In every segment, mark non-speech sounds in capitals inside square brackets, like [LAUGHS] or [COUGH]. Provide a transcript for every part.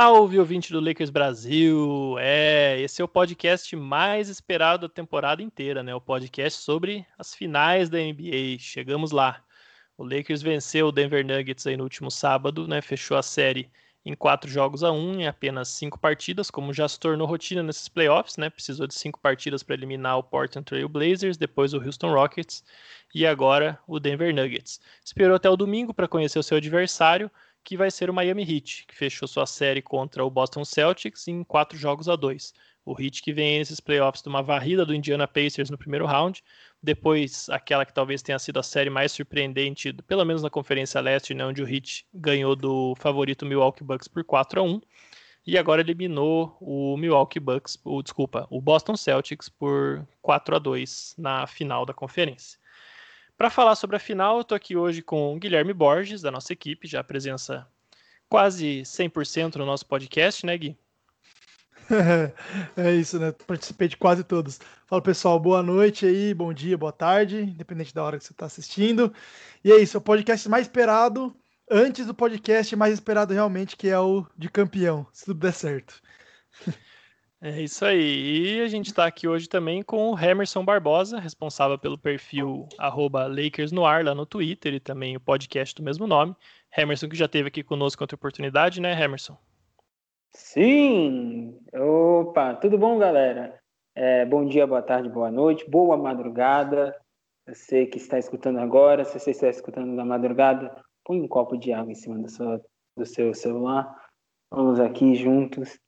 Salve, ouvinte do Lakers Brasil! É, esse é o podcast mais esperado da temporada inteira, né? O podcast sobre as finais da NBA. Chegamos lá. O Lakers venceu o Denver Nuggets aí no último sábado, né? Fechou a série em quatro jogos a um, em apenas cinco partidas, como já se tornou rotina nesses playoffs, né? Precisou de cinco partidas para eliminar o Portland Trail Blazers, depois o Houston Rockets e agora o Denver Nuggets. Esperou até o domingo para conhecer o seu adversário que vai ser o Miami Heat, que fechou sua série contra o Boston Celtics em quatro jogos a dois. O Heat que vem nesses playoffs de uma varrida do Indiana Pacers no primeiro round, depois aquela que talvez tenha sido a série mais surpreendente, pelo menos na Conferência Leste, né, onde o Heat ganhou do favorito Milwaukee Bucks por 4 a 1 e agora eliminou o Milwaukee Bucks, o, desculpa, o Boston Celtics por 4 a 2 na final da conferência. Para falar sobre a final, eu estou aqui hoje com o Guilherme Borges, da nossa equipe, já presença quase 100% no nosso podcast, né, Gui? [LAUGHS] é isso, né? Participei de quase todos. Fala pessoal, boa noite aí, bom dia, boa tarde, independente da hora que você está assistindo. E é isso, é o podcast mais esperado, antes do podcast mais esperado realmente, que é o de campeão, se tudo der certo. [LAUGHS] É isso aí. E a gente está aqui hoje também com o Emerson Barbosa, responsável pelo perfil LakersNoir lá no Twitter e também o podcast do mesmo nome. Emerson que já esteve aqui conosco outra oportunidade, né, Emerson? Sim! Opa, tudo bom, galera? É, bom dia, boa tarde, boa noite, boa madrugada. Você que está escutando agora, se você está escutando na madrugada, põe um copo de água em cima do seu, do seu celular. Vamos aqui juntos.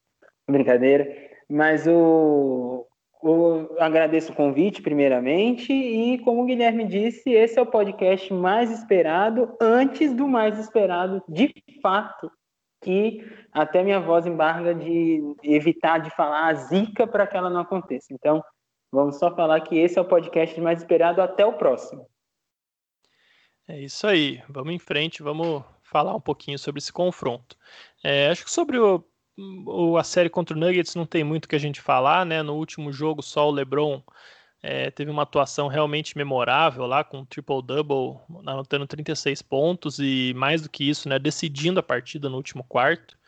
Brincadeira. Mas o, o, agradeço o convite, primeiramente, e como o Guilherme disse, esse é o podcast mais esperado, antes do mais esperado, de fato, que até minha voz embarga de evitar de falar a zica para que ela não aconteça. Então, vamos só falar que esse é o podcast mais esperado até o próximo. É isso aí, vamos em frente, vamos falar um pouquinho sobre esse confronto. É, acho que sobre o a série contra o Nuggets não tem muito que a gente falar, né? No último jogo, só o LeBron é, teve uma atuação realmente memorável lá, com um triple-double, anotando 36 pontos e mais do que isso, né? Decidindo a partida no último quarto.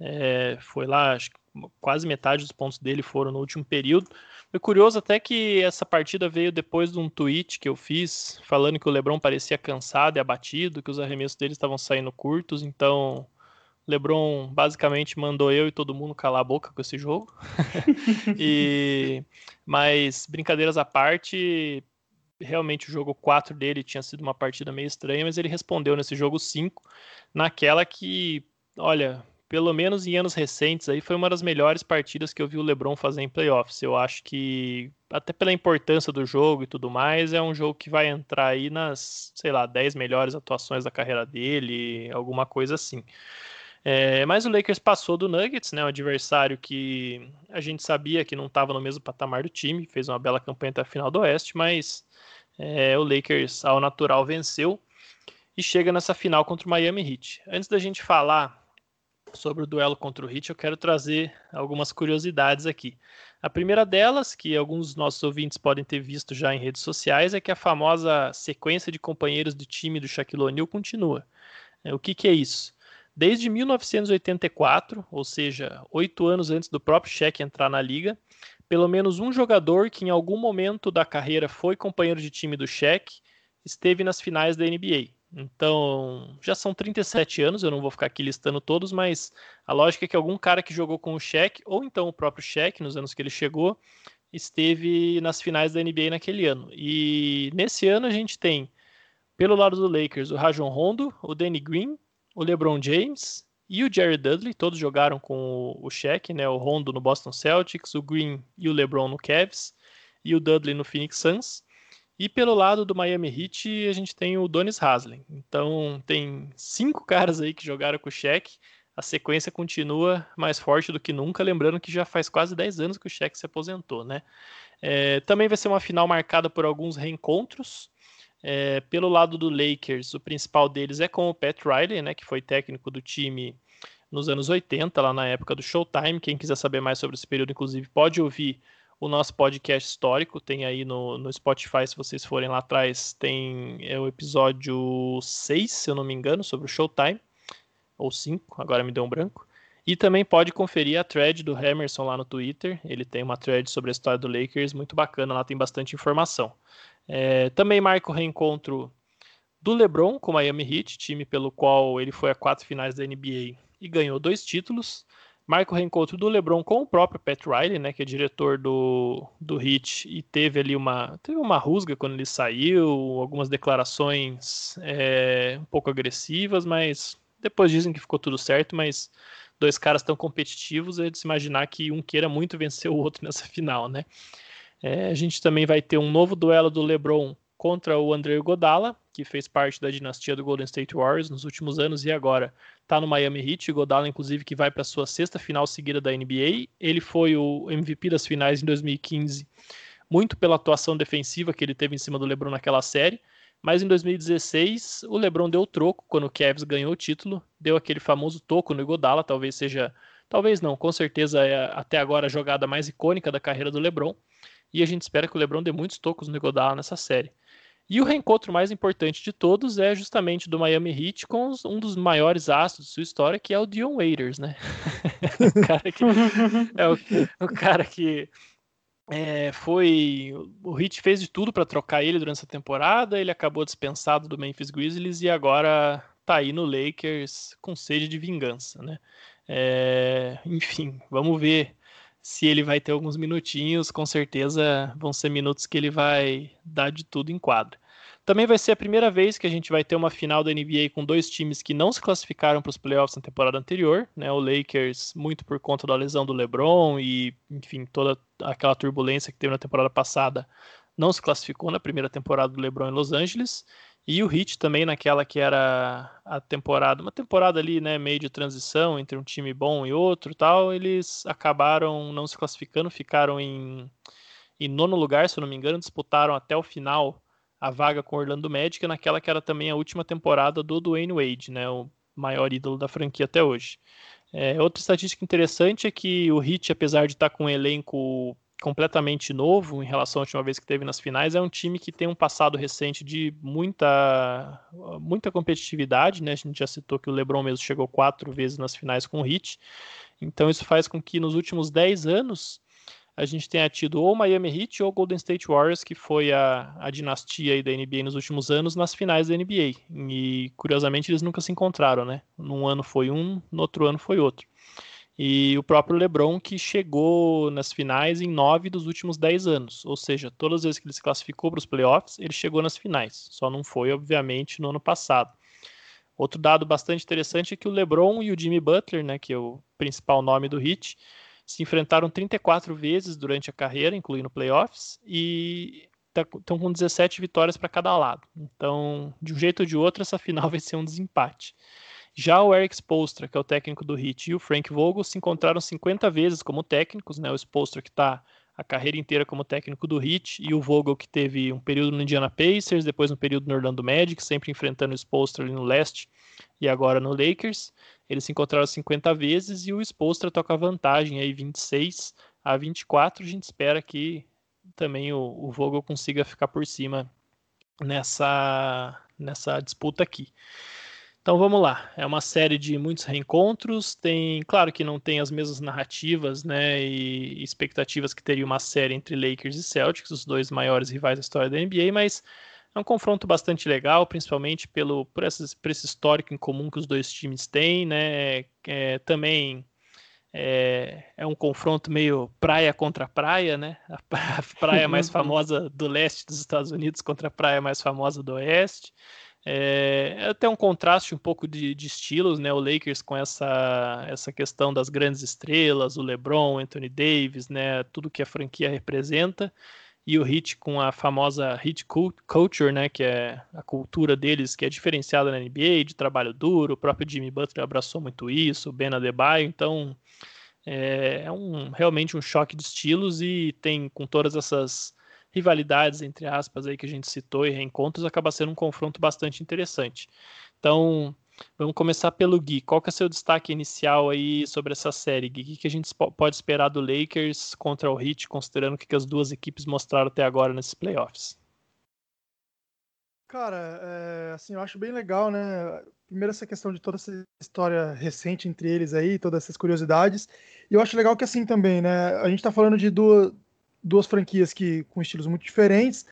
É, foi lá, acho que quase metade dos pontos dele foram no último período. Foi curioso até que essa partida veio depois de um tweet que eu fiz falando que o LeBron parecia cansado e abatido, que os arremessos dele estavam saindo curtos, então LeBron basicamente mandou eu e todo mundo calar a boca com esse jogo. [LAUGHS] e mas brincadeiras à parte, realmente o jogo 4 dele tinha sido uma partida meio estranha, mas ele respondeu nesse jogo 5, naquela que, olha, pelo menos em anos recentes aí foi uma das melhores partidas que eu vi o LeBron fazer em playoffs. Eu acho que até pela importância do jogo e tudo mais, é um jogo que vai entrar aí nas, sei lá, 10 melhores atuações da carreira dele, alguma coisa assim. É, mas o Lakers passou do Nuggets, né, um adversário que a gente sabia que não estava no mesmo patamar do time, fez uma bela campanha até a final do Oeste, mas é, o Lakers, ao natural, venceu e chega nessa final contra o Miami Heat. Antes da gente falar sobre o duelo contra o Heat, eu quero trazer algumas curiosidades aqui. A primeira delas, que alguns dos nossos ouvintes podem ter visto já em redes sociais, é que a famosa sequência de companheiros de time do Shaquille O'Neal continua. É, o que, que é isso? Desde 1984, ou seja, oito anos antes do próprio Shaq entrar na liga, pelo menos um jogador que em algum momento da carreira foi companheiro de time do Shaq esteve nas finais da NBA. Então, já são 37 anos, eu não vou ficar aqui listando todos, mas a lógica é que algum cara que jogou com o Shaq, ou então o próprio Shaq, nos anos que ele chegou, esteve nas finais da NBA naquele ano. E nesse ano a gente tem, pelo lado do Lakers, o Rajon Rondo, o Danny Green, o LeBron James e o Jerry Dudley, todos jogaram com o Shaq, né? O Rondo no Boston Celtics, o Green e o LeBron no Cavs e o Dudley no Phoenix Suns. E pelo lado do Miami Heat, a gente tem o Donis Haslem. Então, tem cinco [LAUGHS] caras aí que jogaram com o Shaq. A sequência continua mais forte do que nunca, lembrando que já faz quase 10 anos que o Shaq se aposentou, né? É, também vai ser uma final marcada por alguns reencontros. É, pelo lado do Lakers, o principal deles é com o Pat Riley, né, que foi técnico do time nos anos 80, lá na época do Showtime. Quem quiser saber mais sobre esse período, inclusive, pode ouvir o nosso podcast histórico. Tem aí no, no Spotify, se vocês forem lá atrás, tem é o episódio 6, se eu não me engano, sobre o Showtime. Ou 5, agora me deu um branco. E também pode conferir a thread do Emerson lá no Twitter. Ele tem uma thread sobre a história do Lakers muito bacana, lá tem bastante informação. É, também marca o reencontro do LeBron com o Miami Heat, time pelo qual ele foi a quatro finais da NBA e ganhou dois títulos. Marca o reencontro do LeBron com o próprio Pat Riley, né, que é diretor do, do Heat e teve ali uma teve uma rusga quando ele saiu, algumas declarações é, um pouco agressivas, mas depois dizem que ficou tudo certo, mas dois caras tão competitivos, é de se imaginar que um queira muito vencer o outro [LAUGHS] nessa final, né? É, a gente também vai ter um novo duelo do LeBron contra o André Godala, que fez parte da dinastia do Golden State Warriors nos últimos anos e agora está no Miami Heat. Godala, inclusive, que vai para sua sexta final seguida da NBA. Ele foi o MVP das finais em 2015, muito pela atuação defensiva que ele teve em cima do LeBron naquela série. Mas em 2016, o LeBron deu o troco quando o Cavs ganhou o título, deu aquele famoso toco no Iguodala, talvez seja, talvez não, com certeza é até agora a jogada mais icônica da carreira do LeBron. E a gente espera que o LeBron dê muitos tocos no Iguodala nessa série. E o reencontro mais importante de todos é justamente do Miami Heat com um dos maiores astros de sua história, que é o Dion Waiters, né? [LAUGHS] o cara que, é o, o cara que é, foi. O Heat fez de tudo para trocar ele durante essa temporada. Ele acabou dispensado do Memphis Grizzlies e agora tá aí no Lakers com sede de vingança, né? É, enfim, vamos ver se ele vai ter alguns minutinhos. Com certeza vão ser minutos que ele vai dar de tudo em quadra. Também vai ser a primeira vez que a gente vai ter uma final da NBA com dois times que não se classificaram para os playoffs na temporada anterior, né? O Lakers, muito por conta da lesão do LeBron e, enfim, toda aquela turbulência que teve na temporada passada, não se classificou na primeira temporada do LeBron em Los Angeles. E o Heat também naquela que era a temporada, uma temporada ali, né, meio de transição entre um time bom e outro, tal, eles acabaram não se classificando, ficaram em, em nono lugar, se eu não me engano, disputaram até o final a vaga com o Orlando Magic, naquela que era também a última temporada do Dwayne Wade, né, o maior ídolo da franquia até hoje. É, outra estatística interessante é que o Heat, apesar de estar com um elenco completamente novo em relação à última vez que teve nas finais, é um time que tem um passado recente de muita, muita competitividade, né? A gente já citou que o LeBron mesmo chegou quatro vezes nas finais com o Heat. Então isso faz com que nos últimos dez anos a gente tenha tido ou Miami Heat ou Golden State Warriors, que foi a, a dinastia da NBA nos últimos anos, nas finais da NBA. E curiosamente eles nunca se encontraram, né? Num ano foi um, no outro ano foi outro. E o próprio LeBron que chegou nas finais em nove dos últimos dez anos, ou seja, todas as vezes que ele se classificou para os playoffs, ele chegou nas finais. Só não foi, obviamente, no ano passado. Outro dado bastante interessante é que o LeBron e o Jimmy Butler, né, que é o principal nome do Heat, se enfrentaram 34 vezes durante a carreira, incluindo playoffs, e estão com 17 vitórias para cada lado. Então, de um jeito ou de outro, essa [LAUGHS] final vai ser um desempate. Já o Eric Spolstra, que é o técnico do Heat, e o Frank Vogel se encontraram 50 vezes como técnicos, né? O Spolstra que está a carreira inteira como técnico do Heat e o Vogel que teve um período no Indiana Pacers, depois um período no Orlando Magic, sempre enfrentando o Spolstra ali no leste e agora no Lakers. Eles se encontraram 50 vezes e o Spolstra toca vantagem aí 26 a 24. A gente espera que também o, o Vogel consiga ficar por cima nessa, nessa disputa aqui. Então vamos lá, é uma série de muitos reencontros, tem, claro que não tem as mesmas narrativas, né, e expectativas que teria uma série entre Lakers e Celtics, os dois maiores rivais da história da NBA, mas é um confronto bastante legal, principalmente pelo, por, esse, por esse histórico em comum que os dois times têm, né? É, também é, é, um confronto meio praia contra praia, né? A [LAUGHS] praia mais [LAUGHS] famosa do leste dos Estados Unidos contra a praia mais famosa do oeste. É, é até um contraste um pouco de, de, estilos, né? O Lakers com essa, essa questão das grandes estrelas, o LeBron, Anthony Davis, né? Tudo que a franquia representa e o Hit com a famosa Hit Culture, né, que é a cultura deles que é diferenciada na NBA, de trabalho duro, o próprio Jimmy Butler abraçou muito isso, o Ben Adebayo, então é, é um, realmente um choque de estilos e tem com todas essas rivalidades, entre aspas, aí que a gente citou e reencontros, acaba sendo um confronto bastante interessante. Então, Vamos começar pelo Gui. Qual que é o seu destaque inicial aí sobre essa série, Gui? O que a gente pode esperar do Lakers contra o Heat, considerando o que as duas equipes mostraram até agora nesses playoffs? Cara, é, assim, eu acho bem legal, né? Primeiro, essa questão de toda essa história recente entre eles aí, todas essas curiosidades. E eu acho legal que assim também, né? A gente está falando de duas, duas franquias que com estilos muito diferentes,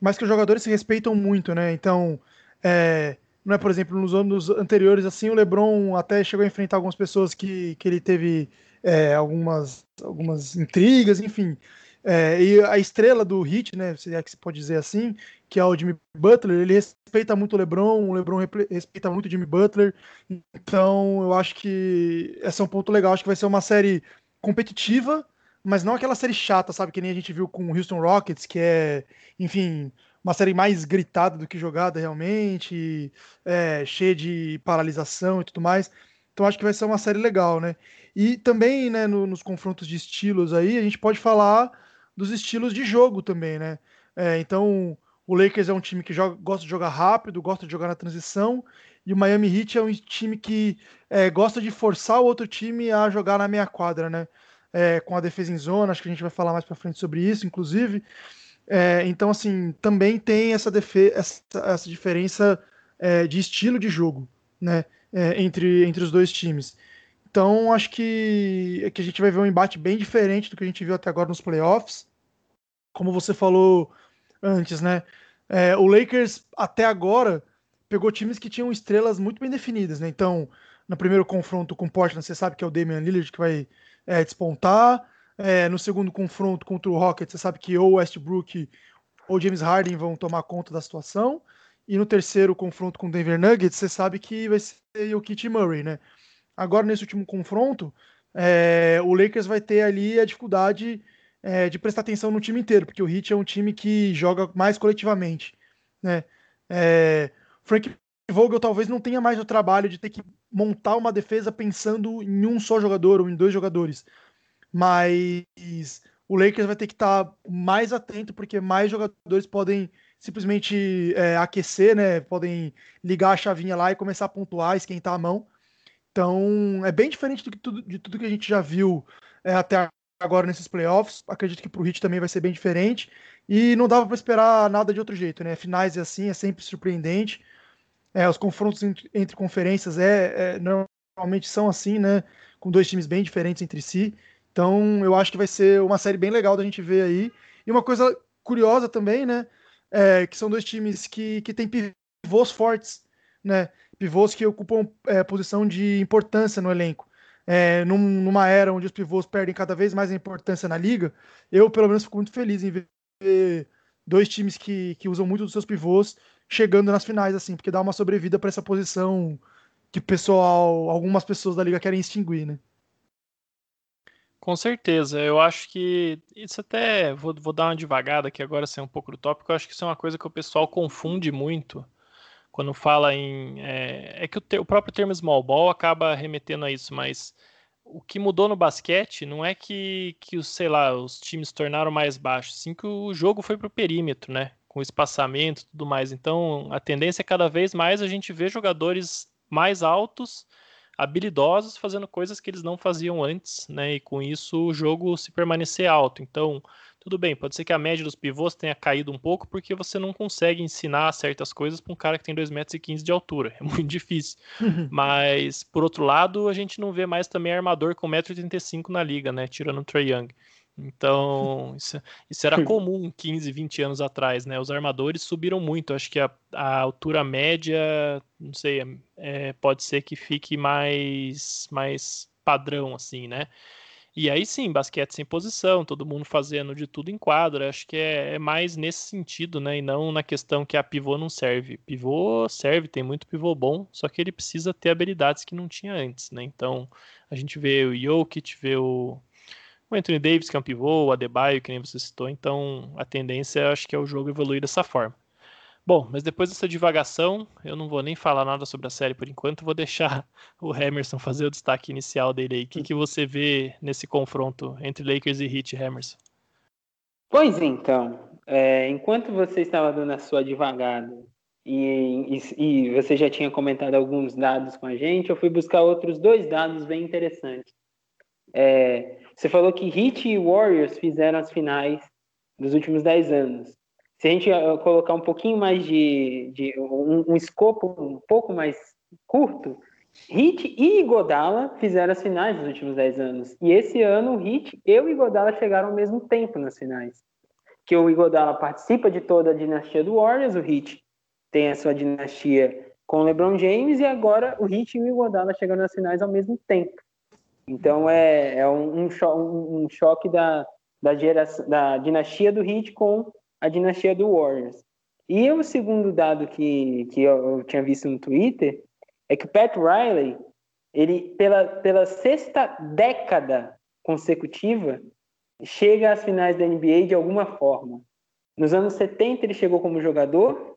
mas que os jogadores se respeitam muito, né? Então, é, não é, por exemplo, nos anos anteriores, assim, o LeBron até chegou a enfrentar algumas pessoas que, que ele teve é, algumas, algumas intrigas, enfim. É, e a estrela do Hit, né, se é que se pode dizer assim, que é o Jimmy Butler, ele respeita muito o LeBron, o LeBron respeita muito o Jimmy Butler. Então, eu acho que esse é um ponto legal. Acho que vai ser uma série competitiva, mas não aquela série chata, sabe? Que nem a gente viu com o Houston Rockets, que é, enfim, uma série mais gritada do que jogada realmente, é, cheia de paralisação e tudo mais. Então acho que vai ser uma série legal, né? E também, né, no, nos confrontos de estilos aí, a gente pode falar dos estilos de jogo também, né? É, então, o Lakers é um time que joga, gosta de jogar rápido, gosta de jogar na transição, e o Miami Heat é um time que é, gosta de forçar o outro time a jogar na meia quadra, né? É, com a defesa em zona, acho que a gente vai falar mais para frente sobre isso, inclusive. É, então, assim, também tem essa, essa, essa diferença é, de estilo de jogo, né? É, entre, entre os dois times. Então, acho que, que a gente vai ver um embate bem diferente do que a gente viu até agora nos playoffs. Como você falou antes, né? É, o Lakers, até agora, pegou times que tinham estrelas muito bem definidas, né? Então, no primeiro confronto com o Portland, você sabe que é o Damian Lillard que vai é, despontar. É, no segundo confronto contra o Rockets, você sabe que ou Westbrook ou James Harden vão tomar conta da situação. E no terceiro confronto com o Denver Nuggets, você sabe que vai ser o Kit Murray, né? Agora, nesse último confronto, é, o Lakers vai ter ali a dificuldade é, de prestar atenção no time inteiro, porque o Heat é um time que joga mais coletivamente. Né? É, Frank Vogel talvez não tenha mais o trabalho de ter que montar uma defesa pensando em um só jogador ou em dois jogadores. Mas o Lakers vai ter que estar mais atento, porque mais jogadores podem simplesmente é, aquecer, né? Podem ligar a chavinha lá e começar a pontuar, esquentar a mão. Então, é bem diferente do tudo, de tudo que a gente já viu é, até agora nesses playoffs. Acredito que para o Heat também vai ser bem diferente. E não dava para esperar nada de outro jeito, né? Finais é assim, é sempre surpreendente. É, os confrontos entre, entre conferências é, é, normalmente são assim, né? Com dois times bem diferentes entre si. Então, eu acho que vai ser uma série bem legal da gente ver aí. E uma coisa curiosa também, né? É, que são dois times que, que têm pivôs fortes, né? pivôs que ocupam é, posição de importância no elenco. É, num, numa era onde os pivôs perdem cada vez mais a importância na liga, eu pelo menos fico muito feliz em ver dois times que, que usam muito dos seus pivôs chegando nas finais, assim, porque dá uma sobrevida para essa posição que pessoal, algumas pessoas da liga querem extinguir, né? Com certeza, eu acho que isso até vou, vou dar uma devagada aqui agora, sem um pouco do tópico. Eu acho que isso é uma coisa que o pessoal confunde muito quando fala em. É, é que o, te, o, próprio termo small ball acaba remetendo a isso, mas o que mudou no basquete não é que, que sei lá, os times tornaram mais baixos, sim que o jogo foi para o perímetro, né? Com espaçamento e tudo mais. Então a tendência é cada vez mais a gente ver jogadores mais altos, habilidosos, fazendo coisas que eles não faziam antes, né? E com isso o jogo se permanecer alto. Então tudo bem, pode ser que a média dos pivôs tenha caído um pouco porque você não consegue ensinar certas coisas para um cara que tem 2,15 metros de altura. É muito difícil. Uhum. Mas, por outro lado, a gente não vê mais também armador com 1,85m na liga, né? Tirando o Trae Young. Então, [LAUGHS] isso, isso, era comum 15, 20 anos atrás, né? Os armadores subiram muito. Acho que a, a altura média, não sei, é, pode ser que fique mais, mais padrão, assim, né? E aí sim, basquete sem posição, todo mundo fazendo de tudo em quadra. Acho que é, é, mais nesse sentido, né? E não na questão que a pivô não serve. Pivô serve, tem muito pivô bom, só que ele precisa ter habilidades que não tinha antes, né? Então a gente vê o Jokic, vê o, o Anthony Davis, que é um pivô, o Adebayo, que nem você citou. Então a tendência, acho que é o jogo evoluir dessa forma. Bom, mas depois dessa divagação, eu não vou nem falar nada sobre a série por enquanto, vou deixar [LAUGHS] o Emerson fazer o destaque inicial dele aí. O que, que você vê nesse confronto entre Lakers e Heat, Emerson? Pois então, é, enquanto você estava dando a sua divagada e, e, e, você já tinha comentado alguns dados com a gente, eu fui buscar outros dois dados bem interessantes. É, você falou que Heat e Warriors fizeram as finais dos últimos 10 anos. Se a gente colocar um pouquinho mais de, de um, um, escopo um pouco mais curto, Hit e Godala fizeram as finais nos últimos 10 anos. E esse ano, o Hit e o Igodala chegaram ao mesmo tempo nas finais. Que o Igodala participa de toda a dinastia do Warriors, o Hit tem a sua dinastia com o LeBron James, e agora o Hit e o Igodala chegaram nas finais ao mesmo tempo. Então é, é um, um, cho um choque da, da, geração, da dinastia do Hit com a dinastia do Warriors. E o segundo dado que, que eu, eu tinha visto no Twitter é que o Pat Riley, ele, pela, pela sexta década consecutiva, chega às finais da NBA de alguma forma. Nos anos 70 ele chegou como jogador,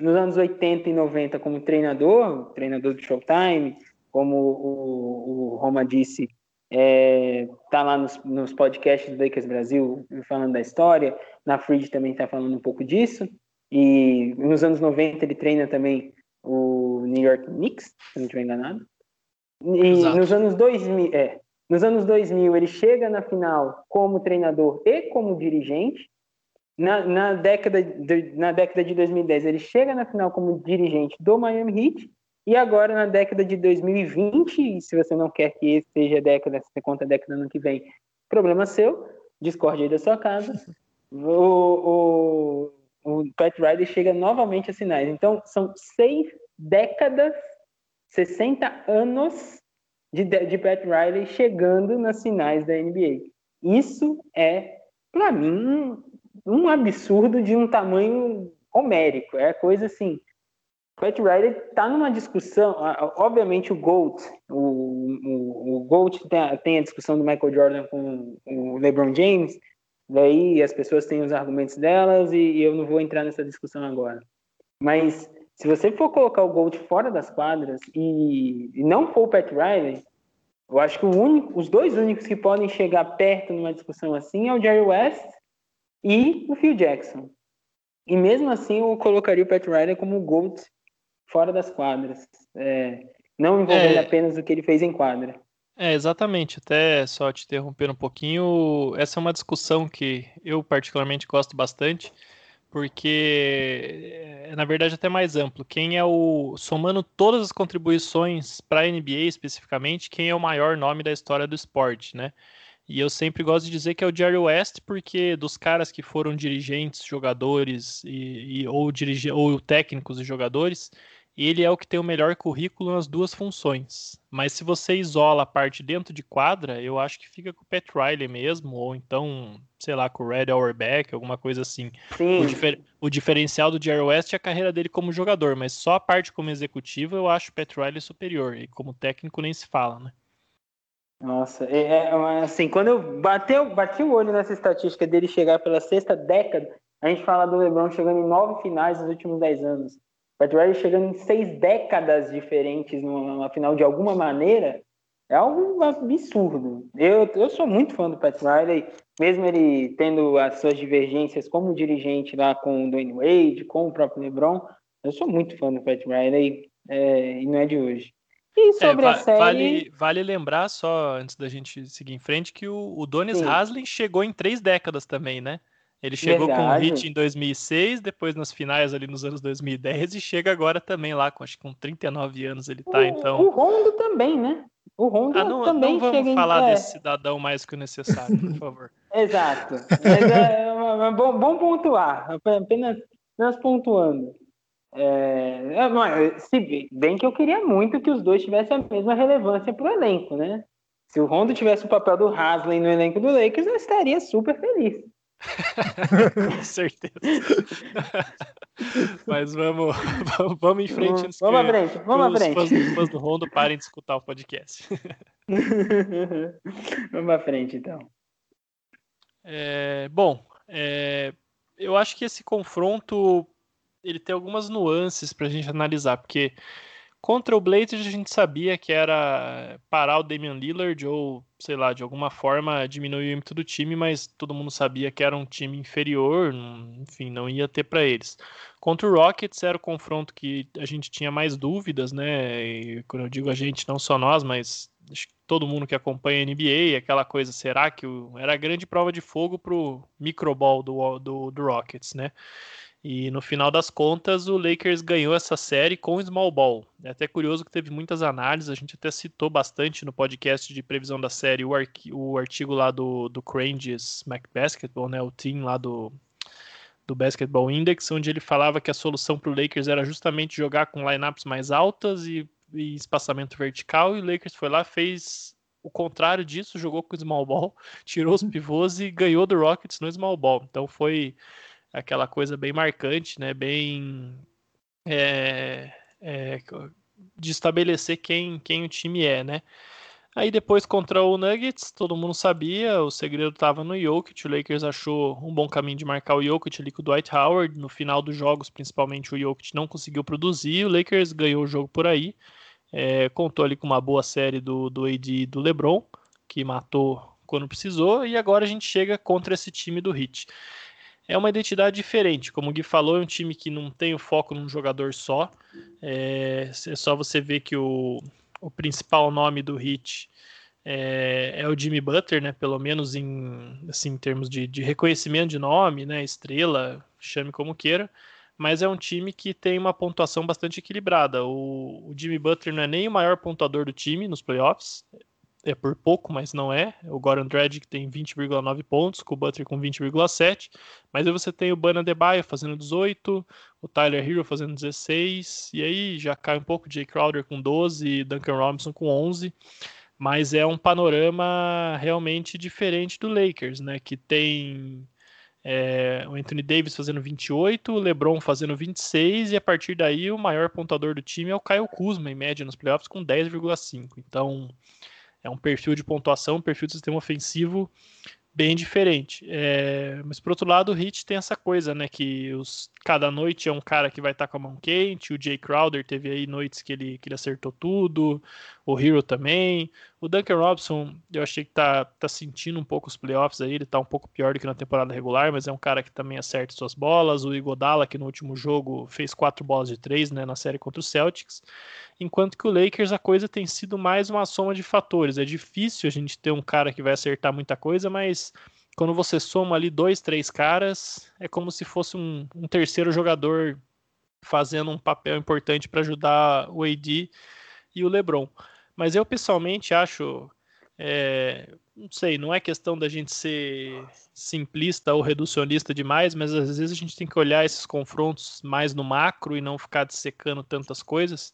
nos anos 80 e 90 como treinador, treinador do Showtime, como o, o Roma disse, é, tá lá nos, nos podcasts do Lakers Brasil falando da história, na Fridge também está falando um pouco disso, e nos anos 90 ele treina também o New York Knicks, se não estiver enganado. E Exato. nos anos 2000, é, nos anos 2000 ele chega na final como treinador e como dirigente. Na, na, década de, na década de 2010 ele chega na final como dirigente do Miami Heat e agora na década de 2020, se você não quer que seja a década, se você conta a década ano que vem, problema seu, discorde aí da sua casa. O, o, o Pat Riley chega novamente a sinais. Então, são seis décadas, 60 anos de, de Pat Riley chegando nas finais da NBA. Isso é, para mim, um absurdo de um tamanho homérico. É coisa assim. Pat Riley está numa discussão, obviamente o GOAT, o, o, o GOAT tem a, tem a discussão do Michael Jordan com o LeBron James, Daí as pessoas têm os argumentos delas e, e eu não vou entrar nessa discussão agora. Mas se você for colocar o Gold fora das quadras e, e não for o Pat Riley, eu acho que único, os dois únicos que podem chegar perto numa discussão assim é o Jerry West e o Phil Jackson. E mesmo assim eu colocaria o Pat Riley como o Gold fora das quadras. É, não envolvendo é... apenas o que ele fez em quadra. É, exatamente. Até só te interromper um pouquinho, essa é uma discussão que eu particularmente gosto bastante, porque é, na verdade até mais amplo. Quem é o somando todas as contribuições para a NBA especificamente, quem é o maior nome da história do esporte, né? E eu sempre gosto de dizer que é o Jerry West, porque dos caras que foram dirigentes, jogadores e, e ou, dirige, ou técnicos e jogadores, ele é o que tem o melhor currículo nas duas funções. Mas se você isola a parte dentro de quadra, eu acho que fica com o Pat Riley mesmo, ou então, sei lá, com o Red Auerbach, alguma coisa assim. O, difer o, diferencial do Jerry West é a carreira dele como jogador, mas só a parte como executivo eu acho o Pat Riley superior, e como técnico nem se fala, né? Nossa, é, é, assim, quando eu bati, bati o olho nessa estatística dele chegar pela sexta década, a gente fala do LeBron chegando em nove finais nos últimos dez anos. Pat Riley chegando em seis décadas diferentes numa final de alguma maneira é algo absurdo. Eu, eu sou muito fã do Pat Riley, mesmo ele tendo as suas divergências como dirigente lá com o Dwayne Wade, com o próprio LeBron, eu sou muito fã do Pat Riley é, e não é de hoje. E é, sobre é, a série... Vale, vale lembrar só, antes da gente seguir em frente, que o, o Donis Haslem chegou em três décadas também, né? Ele chegou Verdade. com o Hit em 2006, depois nas finais ali nos anos 2010 e chega agora também lá, com, acho que com 39 anos ele tá, o, então... O Rondo também, né? O Rondo ah, não, também não vamos falar em... desse cidadão mais que o necessário, por favor. [LAUGHS] Exato. Mas é, é bom, bom pontuar, apenas, apenas pontuando. É, é se bem que eu queria muito que os dois tivessem a mesma relevância para o elenco, né? Se o Rondo tivesse o papel do Haslem no elenco do Lakers, eu estaria super feliz. [LAUGHS] Com certeza. Mas vamos, vamos, em frente. Vamos, vamos à frente, vamos à frente. Os fãs, os fãs do Rondo parem de escutar o podcast. [LAUGHS] vamos à frente, então. É, bom, é, eu acho que esse confronto ele tem algumas nuances para a gente analisar, porque Contra o Blazers a gente sabia que era parar o Damian Lillard ou, sei lá, de alguma forma diminuir o ímpeto do time, mas todo mundo sabia que era um time inferior, enfim, não ia ter para eles. Contra o Rockets era o confronto que a gente tinha mais dúvidas, né? E quando eu digo a gente, não só nós, mas todo mundo que acompanha a NBA, aquela coisa, será que o... era a grande prova de fogo pro microball do, do, do Rockets, né? E no final das contas, o Lakers ganhou essa série com o small ball. É até curioso que teve muitas análises, a gente até citou bastante no podcast de previsão da série o, o artigo lá do, do Cranges Mac Basketball, né, o team lá do, do Basketball Index, onde ele falava que a solução para o Lakers era justamente jogar com lineups mais altas e, e espaçamento vertical, e o Lakers foi lá, fez o contrário disso, jogou com o small ball, [LAUGHS] tirou os pivôs e ganhou do Rockets no small ball. Então foi aquela coisa bem marcante, né? Bem é, é, de estabelecer quem, quem o time é, né? Aí depois contra o Nuggets, todo mundo sabia, o segredo estava no Jokic, o Lakers achou um bom caminho de marcar o Jokic ali com o Dwight Howard, no final dos jogos, principalmente o Jokic não conseguiu produzir, o Lakers ganhou o jogo por aí, é, contou ali com uma boa série do, do AD e do LeBron, que matou quando precisou, e agora a gente chega contra esse time do Heat é uma identidade diferente. Como o Gui falou, é um time que não tem o foco num jogador só. É, é só você ver que o, o principal nome do Hit é, é, o Jimmy Butler, né? Pelo menos em, assim, em termos de, de reconhecimento de nome, né? Estrela, chame como queira. Mas é um time que tem uma pontuação bastante equilibrada. O, o Jimmy Butler não é nem o maior pontuador do time nos playoffs é por pouco, mas não é. O Goran Dragic tem 20,9 pontos, com o Butler com 20,7. Mas aí você tem o Bana Debaio fazendo 18, o Tyler Hero fazendo 16, e aí já cai um pouco Jay Crowder com 12 e Duncan Robinson com 11. Mas é um panorama realmente diferente do Lakers, né? Que tem é, o Anthony Davis fazendo 28, o LeBron fazendo 26, e a partir daí o maior pontuador do time é o Kyle Kuzma, em média, nos playoffs, com 10,5. Então é um perfil de pontuação, um perfil de sistema ofensivo bem diferente. É, mas por outro lado, o Hit tem essa coisa, né? Que os, cada noite é um cara que vai estar tá com a mão quente. O Jay Crowder teve aí noites que ele, que ele acertou tudo. O Hero também. O Duncan Robson, eu achei que tá, tá sentindo um pouco os playoffs aí. Ele tá um pouco pior do que na temporada regular, mas é um cara que também acerta suas bolas. O Igodala, que no último jogo fez quatro bolas de três, né? Na série contra o Celtics. Enquanto que o Lakers, a coisa tem sido mais uma soma de fatores. É difícil a gente ter um cara que vai acertar muita coisa, mas quando você soma ali dois, três caras, é como se fosse um, um terceiro jogador fazendo um papel importante para ajudar o AD e o LeBron. Mas eu pessoalmente acho, é, não sei, não é questão da gente ser simplista ou reducionista demais, mas às vezes a gente tem que olhar esses confrontos mais no macro e não ficar dissecando tantas coisas.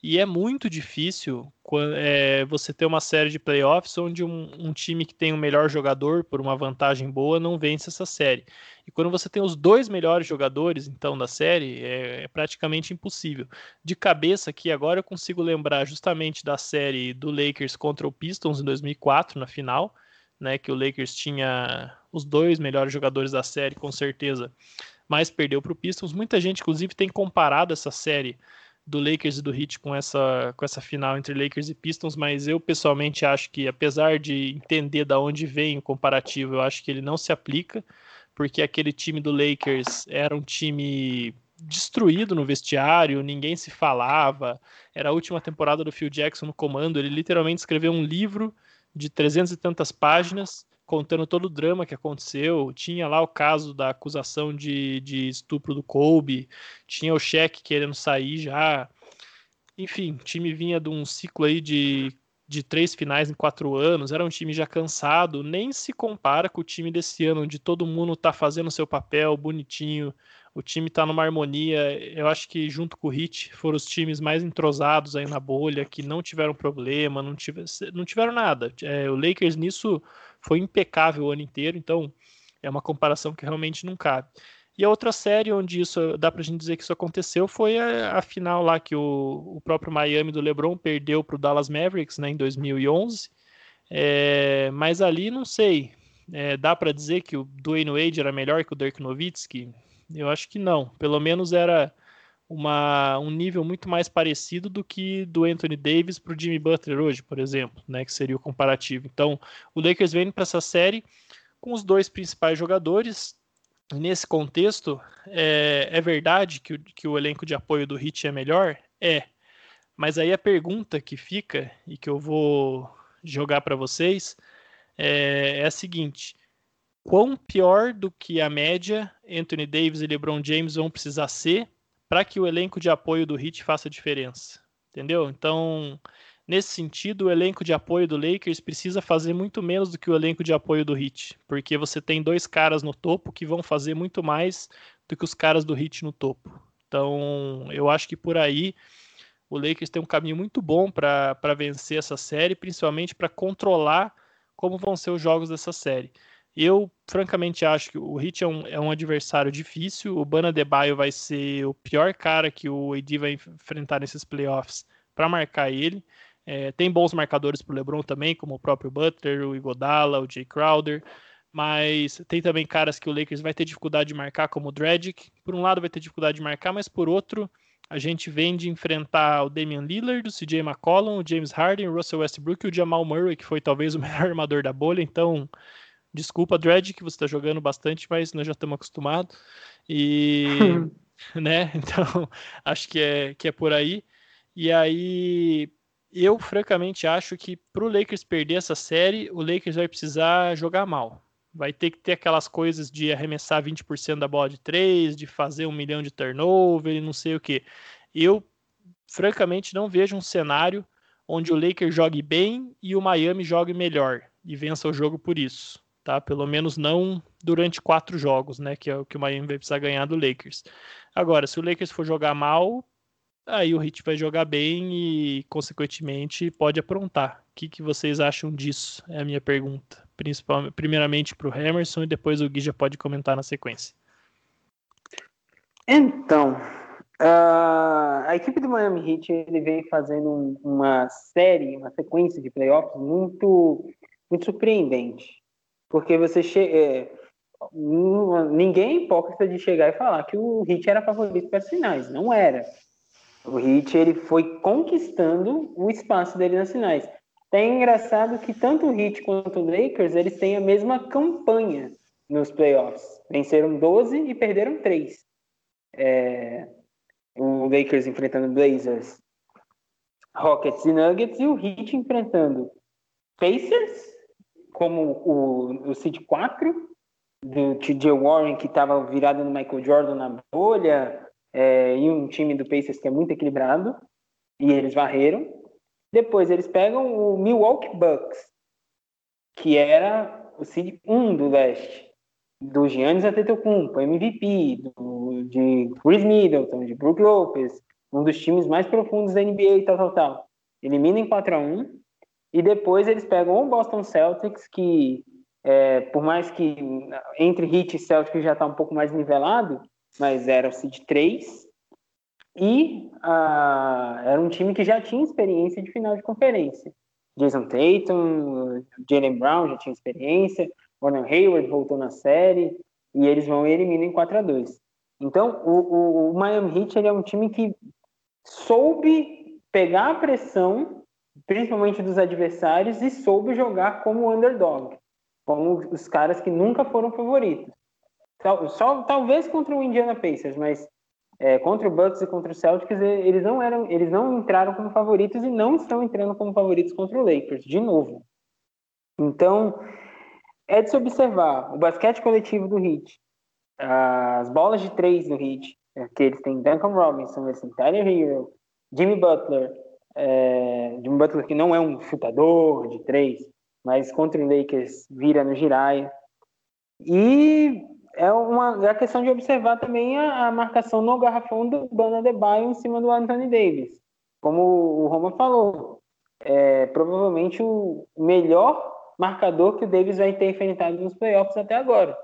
E é muito difícil é, você ter uma série de playoffs onde um, um, time que tem o melhor jogador por uma vantagem boa não vence essa série. E quando você tem os dois melhores jogadores, então, da série, é, é praticamente impossível. De cabeça aqui, agora eu consigo lembrar justamente da série do Lakers contra o Pistons em 2004, na final, né, que o Lakers tinha os dois melhores jogadores da série, com certeza, mas perdeu para o Pistons. Muita gente, inclusive, tem comparado essa série do Lakers e do Heat com essa, com essa final entre Lakers e Pistons, mas eu pessoalmente acho que, apesar de entender da onde vem o comparativo, eu acho que ele não se aplica, porque aquele time do Lakers era um time destruído no vestiário, ninguém se falava, era a última temporada do Phil Jackson no comando, ele literalmente escreveu um livro de trezentas e tantas páginas contando todo o drama que aconteceu. Tinha lá o caso da acusação de, de estupro do Kobe, tinha o cheque querendo sair já. Enfim, o time vinha de um ciclo aí de, de três finais em quatro anos, era um time já cansado, nem se compara com o time desse ano, onde todo mundo tá fazendo seu papel bonitinho, o time tá numa harmonia. Eu acho que junto com o Hit foram os times mais entrosados aí na bolha, que não tiveram problema, não, tiver, não tiveram nada. É, o Lakers nisso foi impecável o ano inteiro, então é uma comparação que realmente não cabe. E a outra série onde isso dá pra gente dizer que isso aconteceu foi a, a final lá que o, o, próprio Miami do LeBron perdeu para o Dallas Mavericks né, em 2011. É, mas ali não sei, é, dá para dizer que o Dwayne Wade era melhor que o Dirk Nowitzki? Eu acho que não. Pelo menos era uma, um nível muito mais parecido do que do Anthony Davis para o Jimmy Butler hoje, por exemplo, né, que seria o comparativo. Então, o Lakers vem para essa série com os dois principais jogadores. Nesse contexto, é, é verdade que o, que o elenco de apoio do Hit é melhor? É. Mas aí a pergunta que fica e que eu vou jogar para vocês é, é a seguinte: quão pior do que a média Anthony Davis e LeBron James vão precisar ser para que o elenco de apoio do Heat faça diferença. Entendeu? Então, nesse sentido, o elenco de apoio do Lakers precisa fazer muito menos do que o elenco de apoio do Heat, porque você tem dois caras no topo que vão fazer muito mais do que os caras do Heat no topo. Então, eu acho que por aí o Lakers tem um caminho muito bom para vencer essa série, principalmente para controlar como vão ser os jogos dessa série. Eu, francamente, acho que o Heat é um, é um adversário difícil. O Bana Debaio vai ser o pior cara que o AD vai enfrentar nesses playoffs para marcar ele. É, tem bons marcadores para o LeBron também, como o próprio Butler, o Igodala, o Jay Crowder. Mas tem também caras que o Lakers vai ter dificuldade de marcar, como o Dragic. Por um lado vai ter dificuldade de marcar, mas por outro, a gente vem de enfrentar o Damian Lillard, o CJ McCollum, o James Harden, o Russell Westbrook e o Jamal Murray, que foi talvez o [LAUGHS] melhor armador da bolha. Então, desculpa, Dredd, que você está jogando bastante, mas nós já estamos acostumados. E, [LAUGHS] né, então, [LAUGHS] acho que é, que é por aí. E aí, eu francamente acho que para o Lakers perder essa série, o Lakers vai precisar jogar mal. Vai ter que ter aquelas coisas de arremessar 20% da bola de 3, de fazer um milhão de turnover e não sei o que. Eu, francamente, não vejo um cenário onde o Lakers jogue bem e o Miami jogue melhor e vença o jogo por isso. Tá? Pelo menos não durante quatro jogos, né? Que é o que o Miami vai precisar ganhar do Lakers. Agora, se o Lakers for jogar mal, aí o Heat vai jogar bem e, consequentemente, pode aprontar. O que, que vocês acham disso? É a minha pergunta. Principalmente, primeiramente para o Emerson e depois o Gui já pode comentar na sequência. Então, uh, a equipe do Miami Heat ele vem fazendo uma série, uma sequência de playoffs muito, muito surpreendente. Porque você chega. É, ninguém é hipócrita de chegar e falar que o Heat era favorito para as finais. Não era. O Heat ele foi conquistando o espaço dele nas finais. É engraçado que tanto o Heat quanto o Lakers eles têm a mesma campanha nos playoffs. Venceram 12 e perderam 3. É, o Lakers enfrentando Blazers, Rockets e Nuggets e o Heat enfrentando Pacers como o, o Seed 4 do TJ Warren que estava virado no Michael Jordan na bolha é, e um time do Pacers que é muito equilibrado, e eles varreram. Depois eles pegam o Milwaukee Bucks, que era o seed 1 do leste, do Giannis Antetokounmpo, MVP, do, de Chris Middleton, de Brook Lopez, um dos times mais profundos da NBA tal, tal, tal. Elimina em 4 a 1 e depois eles pegam o Boston Celtics, que é, por mais que entre Heat e Celtics já está um pouco mais nivelado, mas era o seed 3. E era um time que já tinha experiência de final de conferência. Jason Tatum, Jalen Brown já tinha experiência, Warren Hayward voltou na série, e eles vão e eliminam em 4 a 2 Então, o, o, o Miami Heat ele é um time que soube pegar a pressão, principalmente dos adversários, e soube jogar como underdog, como os caras que nunca foram favoritos. Só, talvez contra o Indiana Pacers, mas é, contra o Bucks e contra o Celtics eles não eram, eles não entraram como favoritos e não estão entrando como favoritos contra o Lakers de novo. Então é de se observar o basquete coletivo do Heat, as bolas de três do Heat, que eles têm Duncan Robinson, eles têm Tyler Hero, Jimmy Butler, é, Jimmy Butler que não é um chutador de três, mas contra o Lakers vira no giraia. E é uma é a questão de observar também a, a marcação no garrafão do Bana de Baio em cima do Anthony Davis. Como o Roma falou, é provavelmente o melhor marcador que o Davis vai ter enfrentado nos playoffs até agora.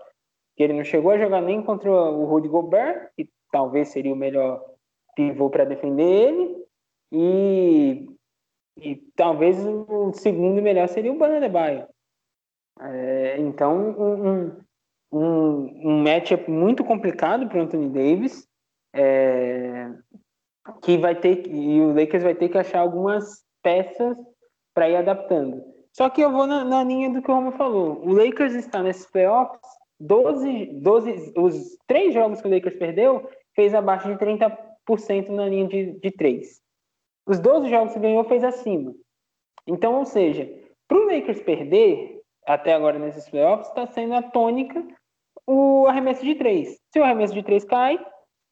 Que ele não chegou a jogar nem contra o Rudy Gobert, que talvez seria o melhor pivô para defender ele, e, e talvez o segundo melhor seria o Bana de Baio. É, então, um, um um, um matchup muito complicado para o Anthony Davis, é, que vai ter e o Lakers vai ter que achar algumas peças para ir adaptando. Só que eu vou na, na, linha do que o Romo falou. O Lakers está nesses playoffs, 12, 12, os três jogos que o Lakers perdeu, fez abaixo de 30% na linha de, de três. Os 12 jogos que ganhou, fez acima. Então, ou seja, para o Lakers perder, até agora nesses playoffs está sendo a tônica o arremesso de três. Se o arremesso de três cai,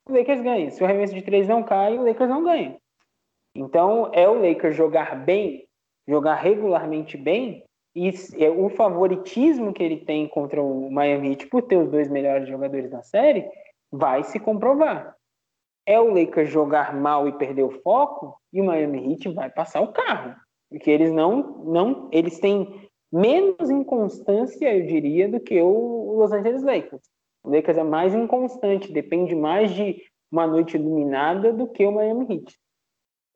o Lakers ganha. Se o arremesso de três não cai, o Lakers não ganha. Então é o Lakers jogar bem, jogar regularmente bem, e é o favoritismo que ele tem contra o Miami Heat por ter os dois melhores jogadores da série vai se comprovar. É o Lakers jogar mal e perder o foco, e o Miami Heat vai passar o carro. Porque eles não, não eles têm menos inconstância, eu diria, do que o Los Angeles Lakers. O Lakers é mais inconstante, depende mais de uma noite iluminada do que o Miami Heat.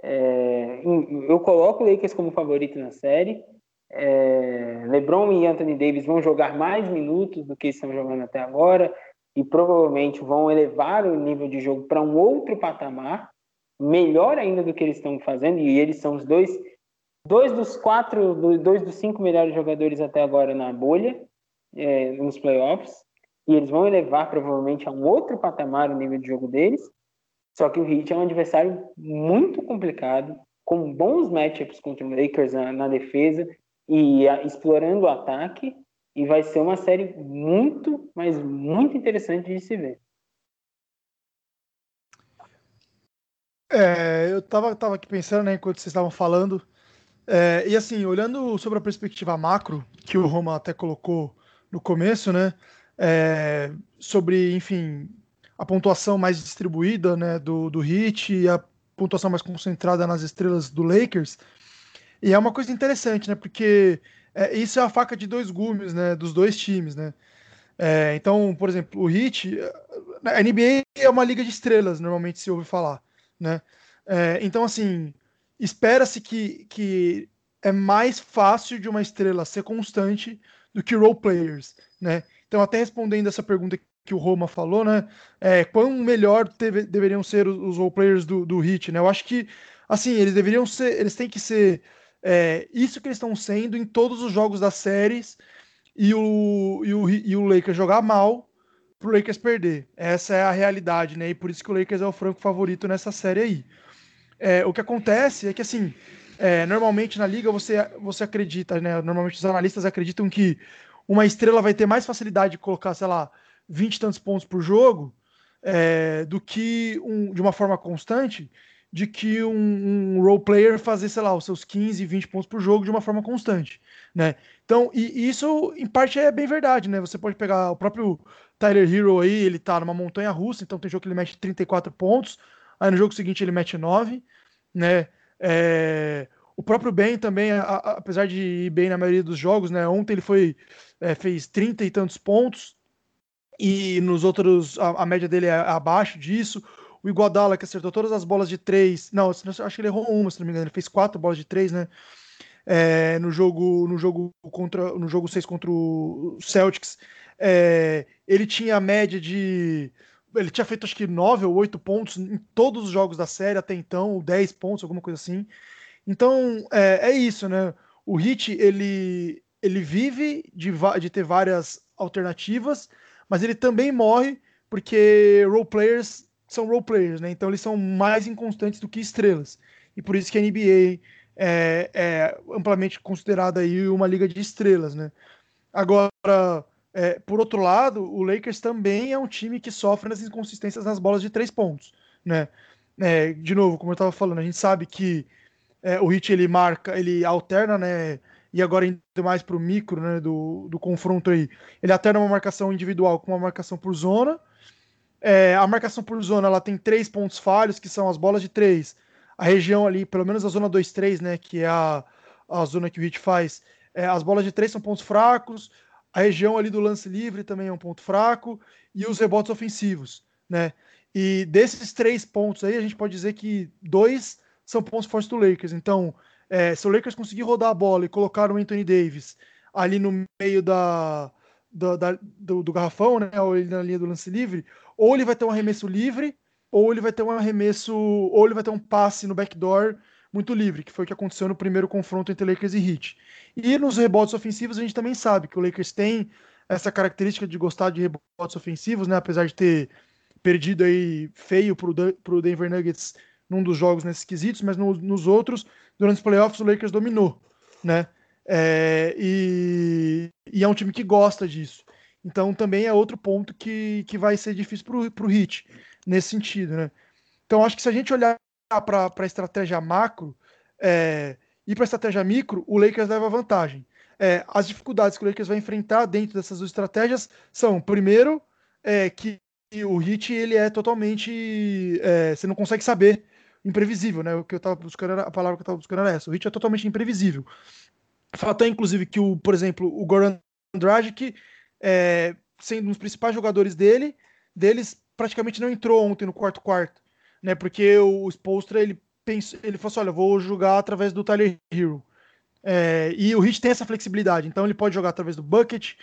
É, eu coloco o Lakers como favorito na série. É, LeBron e Anthony Davis vão jogar mais minutos do que estão jogando até agora e provavelmente vão elevar o nível de jogo para um outro patamar, melhor ainda do que eles estão fazendo. E eles são os dois dois dos quatro, dois dos cinco melhores jogadores até agora na bolha, é, nos playoffs, e eles vão elevar provavelmente a um outro patamar o nível de jogo deles. Só que o Heat é um adversário muito complicado, com bons matchups contra o Lakers na, na defesa e a, explorando o ataque, e vai ser uma série muito, mas muito interessante de se ver. É, eu tava, tava aqui pensando, né, enquanto vocês estavam falando, é, e assim, olhando sobre a perspectiva macro, que o Roma até colocou no começo, né? É, sobre, enfim, a pontuação mais distribuída né, do, do Hit e a pontuação mais concentrada nas estrelas do Lakers. E é uma coisa interessante, né? Porque é, isso é a faca de dois gumes, né? Dos dois times, né? É, então, por exemplo, o Hit, a NBA é uma liga de estrelas, normalmente se ouve falar, né? É, então, assim, espera-se que, que é mais fácil de uma estrela ser constante do que role players, né? Então, até respondendo essa pergunta que o Roma falou, né? É, quão melhor teve, deveriam ser os, os role players do, do Hit, né? Eu acho que, assim, eles deveriam ser, eles têm que ser é, isso que eles estão sendo em todos os jogos das séries e o, e o, e o Lakers jogar mal pro Lakers perder. Essa é a realidade, né? E por isso que o Lakers é o franco favorito nessa série aí. É, o que acontece é que, assim, é, normalmente na liga você, você acredita, né? Normalmente os analistas acreditam que uma estrela vai ter mais facilidade de colocar, sei lá, 20 e tantos pontos por jogo é, do que um, de uma forma constante de que um, um role player fazer, sei lá, os seus 15, 20 pontos por jogo de uma forma constante, né? Então, e, e isso em parte é bem verdade, né? Você pode pegar o próprio Tyler Hero aí, ele tá numa montanha russa, então tem jogo que ele mete 34 pontos, Aí no jogo seguinte ele mete 9, né? É, o próprio Ben também, a, a, apesar de ir bem na maioria dos jogos, né? Ontem ele foi é, fez 30 e tantos pontos e nos outros a, a, média dele é abaixo disso. O Iguodala que acertou todas as bolas de três, não, acho que ele errou uma, se não me engano, ele fez quatro bolas de três, né? É, no jogo no jogo contra no jogo 6 contra o Celtics, é, ele tinha a média de ele tinha feito acho que 9 ou 8 pontos em todos os jogos da série até então, 10 pontos, alguma coisa assim. Então, é, é isso, né? O Hit, ele, ele vive de, de ter várias alternativas, mas ele também morre porque role players são role players, né? Então eles são mais inconstantes do que estrelas. E por isso que a NBA é, é amplamente considerada aí uma liga de estrelas, né? Agora, é, por outro lado, o Lakers também é um time que sofre nas inconsistências nas bolas de três pontos, né? É, de novo, como eu estava falando, a gente sabe que é, o Hit ele marca, ele alterna, né? E agora indo mais para o micro, né? Do, do confronto aí, ele alterna uma marcação individual com uma marcação por zona. É, a marcação por zona ela tem três pontos falhos, que são as bolas de três. A região ali, pelo menos a zona 2-3, né? Que é a, a zona que o Hit faz. É, as bolas de três são pontos fracos, a região ali do lance livre também é um ponto fraco e os rebotes ofensivos, né? E desses três pontos aí, a gente pode dizer que dois são pontos fortes do Lakers. Então, é, se o Lakers conseguir rodar a bola e colocar o Anthony Davis ali no meio da, da, da do, do, garrafão, né? Ou ele na linha do lance livre, ou ele vai ter um arremesso livre, ou ele vai ter um arremesso, ou ele vai ter um passe no backdoor muito livre, que foi o que aconteceu no primeiro confronto entre Lakers e Heat. E nos rebotes ofensivos a gente também sabe que o Lakers tem essa característica de gostar de rebotes ofensivos, né? Apesar de ter perdido aí feio para o Denver Nuggets num dos jogos nesses quesitos, mas no, nos outros, durante os playoffs, o Lakers dominou, né? É, e, e, é um time que gosta disso. Então também é outro ponto que, que vai ser difícil para o Hit nesse sentido, né? Então acho que se a gente olhar para a estratégia macro é, e para a estratégia micro, o Lakers leva vantagem. É, as dificuldades que o Lakers vai enfrentar dentro dessas duas estratégias são, primeiro, é, que o Hit ele é totalmente, é, você não consegue saber imprevisível, né? O que eu estava buscando era, a palavra que eu estava buscando era essa. O Hit é totalmente imprevisível. Fato é, inclusive, que o, por exemplo, o Goran Dragic, é, sendo um dos principais jogadores dele, deles praticamente não entrou ontem no quarto quarto, né? Porque o Spolstra ele pensou, ele falou assim, olha, vou jogar através do Tyler Hero. É, e o Hit tem essa flexibilidade, então ele pode jogar através do Bucket,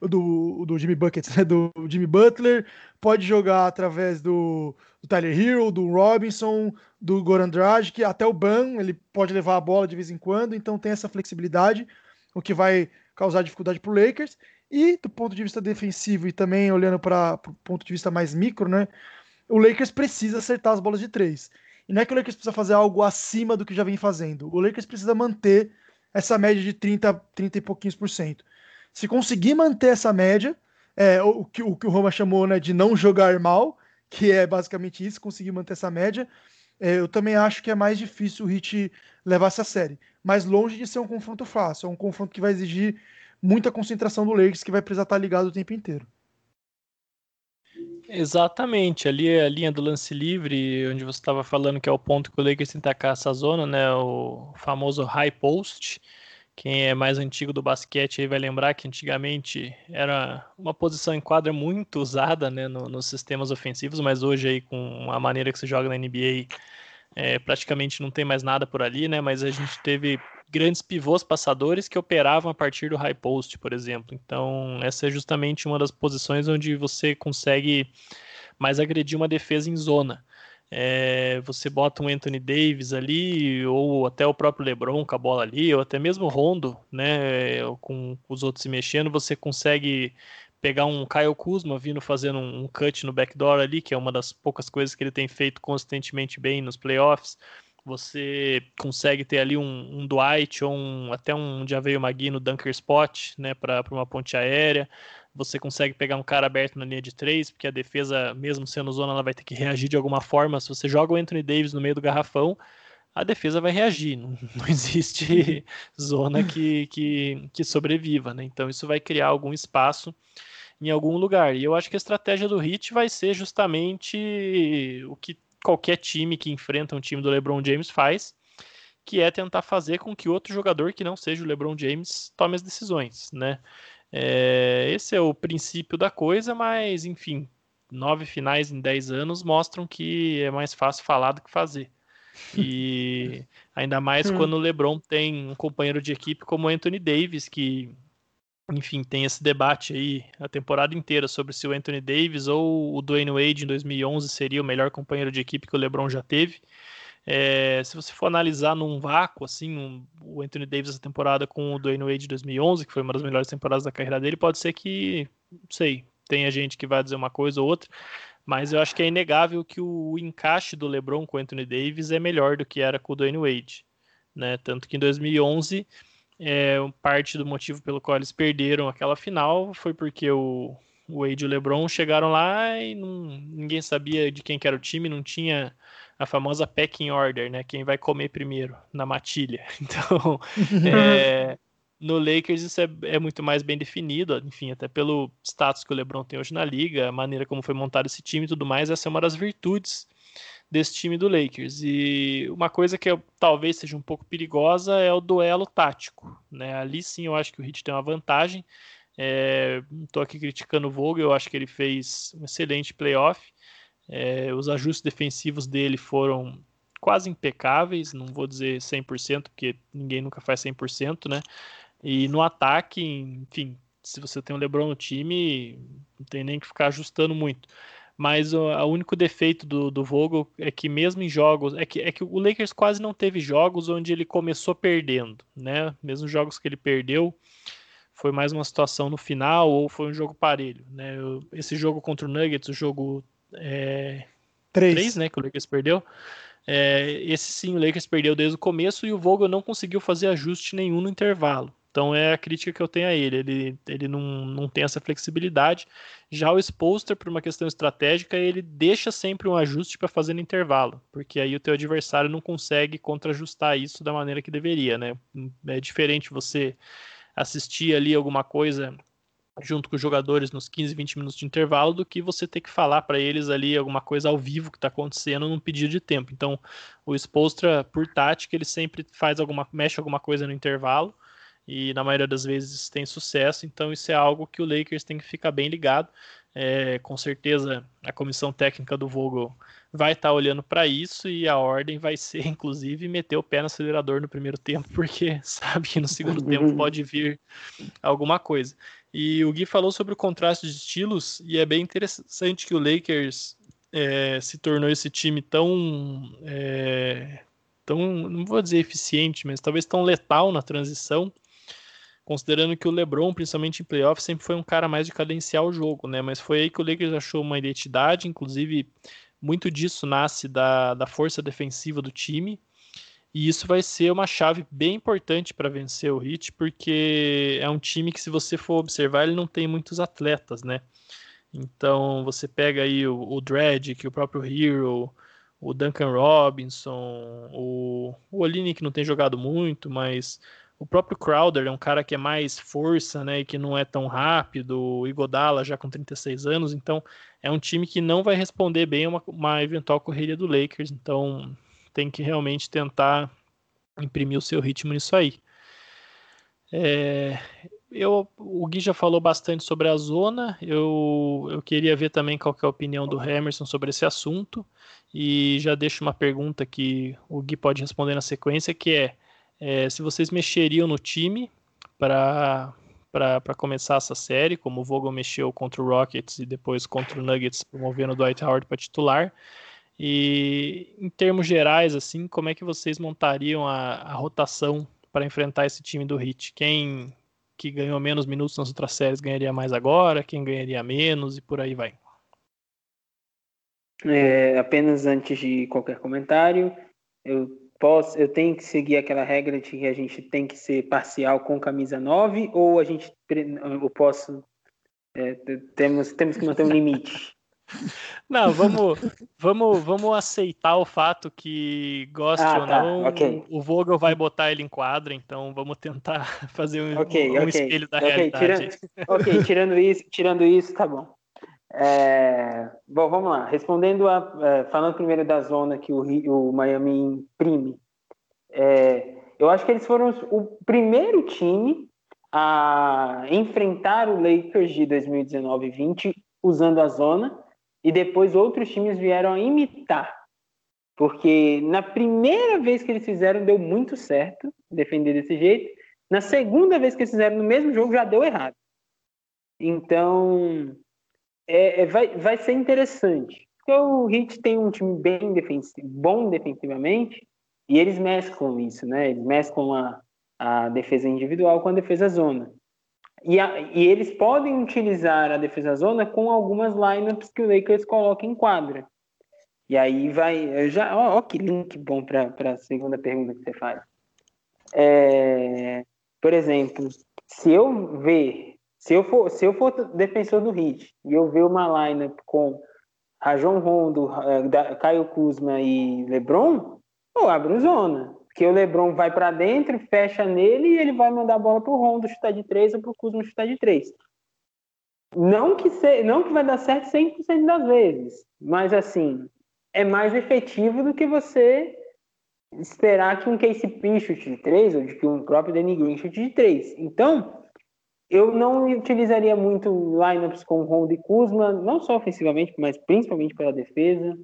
do, do Jimmy Buckets, [LAUGHS] né, do Jimmy Butler, pode jogar através do, do Tyler Hero, do Robinson, do Goran Dragic, até o Ban, ele pode levar a bola de vez em quando, então tem essa flexibilidade, o que vai causar dificuldade para o Lakers. E do ponto de vista defensivo e também olhando para o ponto de vista mais micro, né, o Lakers precisa acertar as bolas de três. E não é que o Lakers precisa fazer algo acima do que já vem fazendo. O Lakers precisa manter essa média de 30, 30 e pouquinhos por cento. Se conseguir manter essa média, é, o, que, o que o Roma chamou né, de não jogar mal, que é basicamente isso, conseguir manter essa média, é, eu também acho que é mais difícil o Hit levar essa série. Mas longe de ser um confronto fácil, é um confronto que vai exigir muita concentração do Lakers, que vai precisar estar ligado o tempo inteiro. Exatamente, ali é a linha do lance livre, onde você estava falando que é o ponto que o Lakers que atacar essa zona, né? O famoso high post. Quem é mais antigo do basquete aí vai lembrar que antigamente era uma posição em quadra muito usada né, no, nos sistemas ofensivos, mas hoje aí com a maneira que se joga na NBA é, praticamente não tem mais nada por ali, né? Mas a gente teve grandes pivôs passadores que operavam a partir do high post, por exemplo. Então, essa é justamente uma das posições onde você consegue mais agredir uma defesa em zona. É, você bota um Anthony Davis ali, ou até o próprio LeBron com a bola ali, ou até mesmo Rondo, né, com os outros se mexendo, você consegue pegar um Kyle Kuzma vindo fazendo um, cut no backdoor ali, que é uma das poucas coisas que ele tem feito constantemente bem nos playoffs. Você consegue ter ali um, um Dwight ou um, até um Javeio Magui no dunker spot, né, para uma ponte aérea você consegue pegar um cara aberto na linha de três, porque a defesa, mesmo sendo zona, ela vai ter que reagir de alguma forma. Se você joga o Anthony Davis no meio do garrafão, a defesa vai reagir. [LAUGHS] Não, não existe [LAUGHS] zona que, que, que sobreviva, né? Então isso vai criar algum espaço em algum lugar. E eu acho que a estratégia do Heat vai ser justamente o que qualquer time que enfrenta um time do LeBron James faz, que é tentar fazer com que outro jogador que não seja o LeBron James tome as decisões, né? É, esse é o princípio da coisa, mas enfim, nove finais em dez anos mostram que é mais fácil falar do que fazer. E [LAUGHS] ainda mais hum. quando o LeBron tem um companheiro de equipe como Anthony Davis, que, enfim, tem esse debate aí a temporada inteira sobre se o Anthony Davis ou o Dwayne Wade em 2011 seria o melhor companheiro de equipe que o LeBron já teve. É, se você for analisar num vácuo, assim, um, o Anthony Davis essa temporada com o Dwayne Wade de 2011, que foi uma das melhores temporadas da carreira dele, pode ser que, não sei, tenha gente que vai dizer uma coisa ou outra, mas eu acho que é inegável que o encaixe do LeBron com o Anthony Davis é melhor do que era com o Dwayne Wade, né? Tanto que em 2011, é, parte do motivo pelo qual eles perderam aquela final foi porque o, o Wade e o LeBron chegaram lá e não, ninguém sabia de quem que era o time, não tinha a famosa pecking order, né? Quem vai comer primeiro na matilha. [LAUGHS] Então, é, [LAUGHS] no Lakers isso é, é, muito mais bem definido, enfim, até pelo status que o LeBron tem hoje na liga, a maneira como foi montado esse time e tudo mais, essa é uma das virtudes desse time do Lakers. E uma coisa que eu, talvez seja um pouco perigosa é o duelo tático, né? Ali sim eu acho que o Heat tem uma vantagem. É, não estou aqui criticando o Vogel, eu acho que ele fez um excelente playoff. É, os ajustes defensivos dele foram quase impecáveis, não vou dizer 100%, porque ninguém nunca faz 100%, né? E no ataque, enfim, se você tem um LeBron no time, não tem nem que ficar ajustando muito. Mas o, o único defeito do, do Vogel é que mesmo em jogos, é que, é que o Lakers quase não teve jogos onde ele começou perdendo, né? Mesmo jogos que ele perdeu, foi mais uma situação no final ou foi um jogo parelho, né? Esse jogo contra o Nuggets, o jogo é, três. três, né? Que o Lakers perdeu. É, esse sim, o Lakers perdeu desde o começo e o Vogel não conseguiu fazer ajuste nenhum no intervalo. Então é a crítica que eu tenho a ele. Ele, ele não, não tem essa flexibilidade. Já o Spolster, por uma questão estratégica, ele deixa sempre um ajuste para fazer no intervalo, porque aí o teu adversário não consegue contrajustar isso da maneira que deveria, né? É diferente você assistir ali alguma coisa junto com os jogadores nos 15, 20 minutos de intervalo do que você ter que falar para eles ali alguma coisa ao vivo que está acontecendo num pedido de tempo. Então, o Spolstra, por tática, ele sempre faz alguma, mexe alguma coisa no intervalo e na maioria das vezes tem sucesso. Então, isso é algo que o Lakers tem que ficar bem ligado. É, com certeza, a comissão técnica do Vogel vai estar tá olhando para isso e a ordem vai ser, [LAUGHS] inclusive, meter o pé no acelerador no primeiro tempo, [LAUGHS] porque sabe que no segundo tempo pode vir alguma coisa. E o Gui falou sobre o contraste de estilos, e é bem interessante que o Lakers é, se tornou esse time tão, é, tão, não vou dizer eficiente, mas talvez tão letal na transição, considerando que o LeBron, principalmente em playoffs, sempre foi um cara mais de cadenciar o jogo, né? Mas foi aí que o Lakers achou uma identidade, inclusive muito disso nasce da, da força defensiva do time. E isso vai ser uma chave bem importante para vencer o Heat, porque é um time que, se você for observar, ele não tem muitos atletas, né? Então você pega aí o, o Dredd, o próprio Hero, o Duncan Robinson, o, o Olini que não tem jogado muito, mas o próprio Crowder é um cara que é mais força, né, e que não é tão rápido, o Igodala já com 36 anos, então é um time que não vai responder bem uma, uma eventual correria do Lakers, então tem que realmente tentar imprimir o seu ritmo nisso aí. É, eu, o Gui já falou bastante sobre a zona, eu, eu queria ver também qual é a opinião do Emerson sobre esse assunto, e já deixo uma pergunta que o Gui pode responder na sequência, que é, é se vocês mexeriam no time para começar essa série, como o Vogel mexeu contra o Rockets e depois contra o Nuggets, promovendo o Dwight Howard para titular, e em termos gerais, assim, como é que vocês montariam a, a rotação para enfrentar esse time do Heat? Quem que ganhou menos minutos nas outras séries ganharia mais agora? Quem ganharia menos e por aí vai? É, apenas antes de qualquer comentário, eu posso, eu tenho que seguir aquela regra de que a gente tem que ser parcial com camisa 9 ou a gente eu posso é, temos temos que manter um limite. [LAUGHS] Não, vamos, vamos, vamos aceitar o fato que, goste ah, ou tá. não, okay. o Vogel vai botar ele em quadra, então vamos tentar [LAUGHS] fazer um, okay, um okay. espelho da realidade. Tirando, ok, tirando isso, tirando isso, tá bom. É, bom, vamos lá. Respondendo a, é, falando primeiro da zona que o, o Miami imprime, é, eu acho que eles foram o primeiro time a enfrentar o Lakers de 2019 e 20 usando a zona e depois outros times vieram a imitar. Porque na primeira vez que eles fizeram, deu muito certo defender desse jeito. Na segunda vez que eles fizeram no mesmo jogo, já deu errado. Então, é, é, vai, vai ser interessante. Porque o Heat tem um time bem defensivo, bom defensivamente, e eles mesclam isso, né? Eles mesclam a, a defesa individual com a defesa zona. E, a, e, eles podem utilizar a defesa zona com algumas lineups que o Lakers coloca em quadra. E aí vai. já, ó, ó que link bom para a segunda pergunta que você faz. É, por exemplo, se eu ver. Se eu, for, se eu for defensor do Heat e eu ver uma lineup com Rajon Rondo, eh, Caio Kuzma e LeBron, eu abro zona. Porque o LeBron vai para dentro, fecha nele e ele vai mandar a bola para o Rondo chutar de três ou para o Kuzma chutar de três. Não que, se, não que vai dar certo 100% das vezes, mas assim, é mais efetivo do que você esperar que um Casey P chute de três ou de que um próprio Danny Green chute de três. Então, eu não utilizaria muito lineups com Rondo e Kuzma, não só ofensivamente, mas principalmente pela defesa.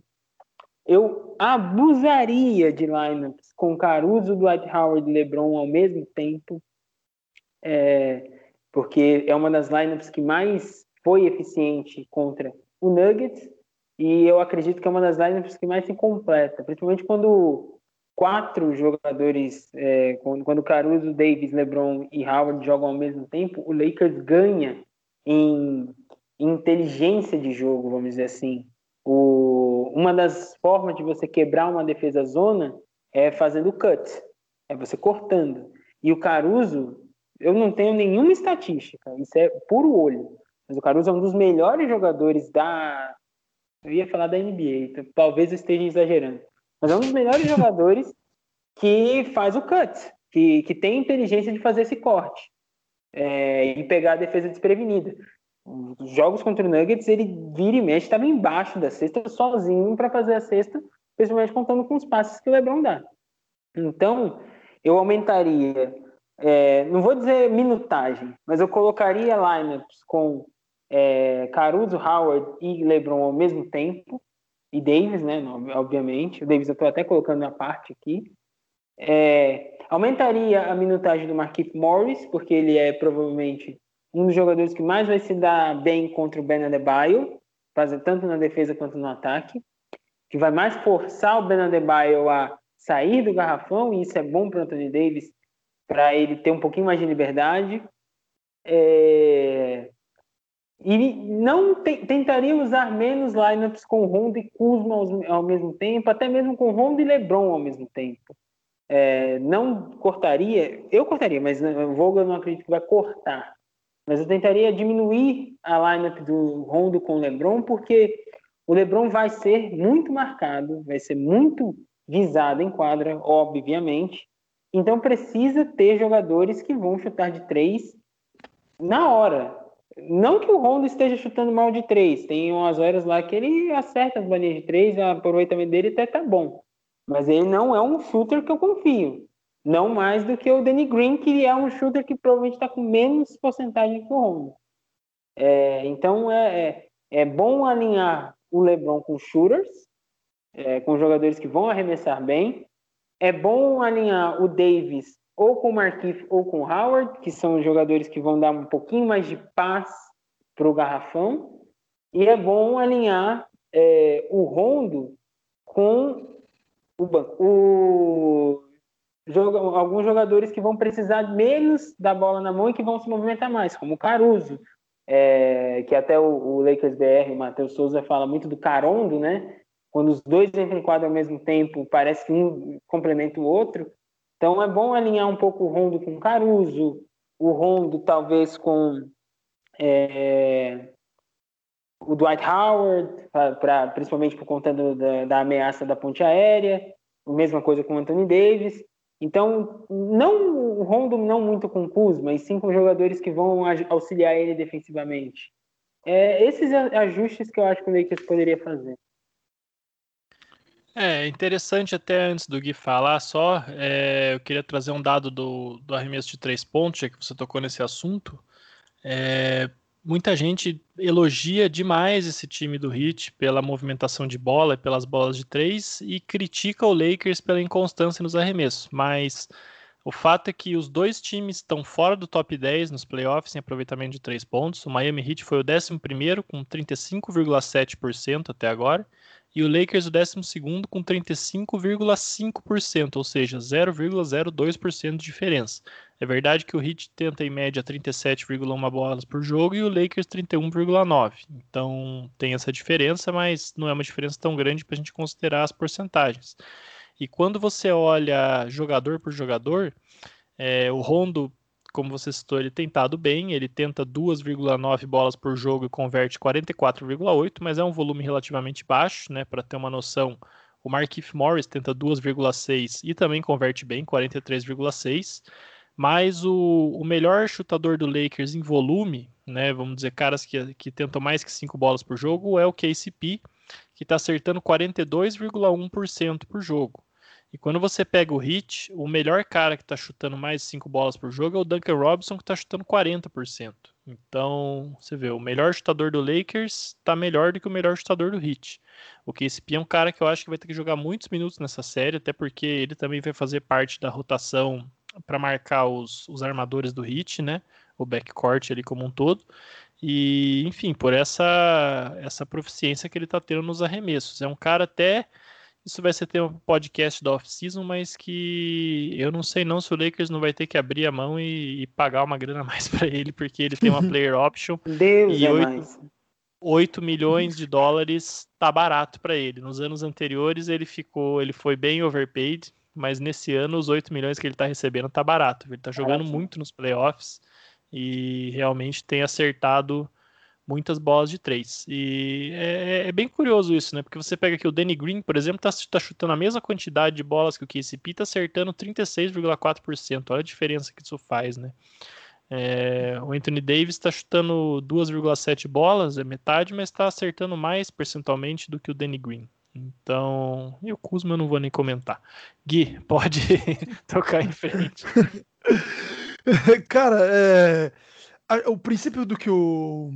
Eu abusaria de lineups com Caruso, Dwight Howard e LeBron ao mesmo tempo, é, porque é uma das lineups que mais foi eficiente contra o Nuggets e eu acredito que é uma das lineups que mais se completa, principalmente quando quatro jogadores, é, quando, quando Caruso, Davis, LeBron e Howard jogam ao mesmo tempo, o Lakers ganha em, em inteligência de jogo, vamos dizer assim. O, uma das formas de você quebrar uma defesa zona é fazendo cut, é você cortando. E o Caruso, eu não tenho nenhuma estatística, isso é puro olho. Mas o Caruso é um dos melhores jogadores da. Eu ia falar da NBA, então, talvez eu esteja exagerando. Mas é um dos melhores [LAUGHS] jogadores que faz o cut, que, que tem inteligência de fazer esse corte é, e pegar a defesa desprevenida. Os jogos contra o Nuggets, ele vira e mexe, estava embaixo da cesta, sozinho para fazer a cesta, principalmente contando com os passes que o LeBron dá. Então, eu aumentaria, é, não vou dizer minutagem, mas eu colocaria lineups com é, Caruso, Howard e LeBron ao mesmo tempo, e Davis, né, obviamente. O Davis eu estou até colocando na parte aqui. É, aumentaria a minutagem do Marquise Morris, porque ele é provavelmente um dos jogadores que mais vai se dar bem contra o Ben Adebayo, tanto na defesa quanto no ataque, que vai mais forçar o Ben Adebayo a sair do garrafão, e isso é bom para o Anthony Davis, para ele ter um pouquinho mais de liberdade. É... E não te, tentaria usar menos lineups com Rondo e Kuzma ao, ao, mesmo tempo, até mesmo com Rondo e LeBron ao mesmo tempo. É, não cortaria, eu cortaria, mas o Vogel não acredito que vai cortar. Mas eu tentaria diminuir a lineup do Rondo com o LeBron, porque o LeBron vai ser muito marcado, vai ser muito visado em quadra, obviamente. Então precisa ter jogadores que vão chutar de três na hora. Não que o Rondo esteja chutando mal de três, tem umas horas lá que ele acerta as bolinhas de três, o aproveitamento dele até tá bom. Mas ele não é um shooter que eu confio. Não mais do que o Danny Green, que é um shooter que provavelmente está com menos porcentagem que o Rondo. É, então é, é, é, bom alinhar o LeBron com shooters, é, com jogadores que vão arremessar bem. É bom alinhar o Davis ou com o Marquinhos ou com o Howard, que são jogadores que vão dar um pouquinho mais de paz para o garrafão. E é bom alinhar é, o Rondo com o banco. O, joga, alguns jogadores que vão precisar menos da bola na mão e que vão se movimentar mais, como o Caruso, é, que até o, o, Lakers BR, o Matheus Souza, fala muito do Carondo, né? Quando os dois entram em quadro ao mesmo tempo, parece que um complementa o outro. Então é bom alinhar um pouco o Rondo com Caruso, o Rondo talvez com é, o Dwight Howard, pra, pra, principalmente por conta do, da, da, ameaça da ponte aérea, a mesma coisa com o Anthony Davis. Então, não o Rondo não muito com Kuzma, e sim com jogadores que vão auxiliar ele defensivamente. É, esses ajustes que eu acho que o Lakers poderia fazer. É interessante até antes do Gui falar só, é, eu queria trazer um dado do, do arremesso de três pontos, já que você tocou nesse assunto. É, muita gente elogia demais esse time do Heat pela movimentação de bola e pelas bolas de três e critica o Lakers pela inconstância nos arremessos. Mas o fato é que os dois times estão fora do top 10 nos playoffs em aproveitamento de três pontos. O Miami Heat foi o 11 com 35,7% até agora. E o Lakers o 12 com 35,5%, ou seja, 0,02% de diferença. É verdade que o Heat tenta em média 37,1 bolas por jogo e o Lakers 31,9. Então tem essa diferença, mas não é uma diferença tão grande para a gente considerar as porcentagens. E quando você olha jogador por jogador, é, o Rondo, como você citou, ele tem estado bem, ele tenta 2,9 bolas por jogo e converte 44,8, mas é um volume relativamente baixo, né? Para ter uma noção, o Markif Morris tenta 2,6 e também converte bem, 43,6. Mas o, o melhor chutador do Lakers em volume, né, vamos dizer, caras que, que tentam mais que 5 bolas por jogo, é o KCP, que está acertando 42,1% por jogo. E quando você pega o hit, o melhor cara que está chutando mais de 5 bolas por jogo é o Duncan Robinson, que está chutando 40%. Então, você vê, o melhor chutador do Lakers está melhor do que o melhor chutador do Heat. O KCP é um cara que eu acho que vai ter que jogar muitos minutos nessa série, até porque ele também vai fazer parte da rotação para marcar os, os armadores do Hit, né? O backcourt ali como um todo. E, enfim, por essa essa proficiência que ele está tendo nos arremessos. É um cara até isso vai ser ter um podcast da off-season, mas que eu não sei não se o Lakers não vai ter que abrir a mão e, e pagar uma grana a mais [LAUGHS] para ele, porque ele tem uma [LAUGHS] player option. Deus e é 8, mais. 8 milhões de dólares tá barato para ele. Nos anos anteriores ele ficou, ele foi bem overpaid, mas nesse ano os 8 milhões que ele está recebendo tá barato. Ele está jogando Ótimo. muito nos playoffs e realmente tem acertado muitas bolas de três. E é, é, é, bem curioso isso, né? Porque você pega aqui o Danny Green, por exemplo, tá, tá chutando a mesma quantidade de bolas que o KCP, tá acertando 36,4%. Olha a diferença que isso faz, né? É, o Anthony Davis está chutando 2,7 bolas, é metade, mas está acertando mais percentualmente do que o Danny Green. Então, e o Kuzma eu não vou nem comentar. Gui, [LAUGHS] pode [LAUGHS] tocar em frente. [LAUGHS] Cara, é, o princípio do que o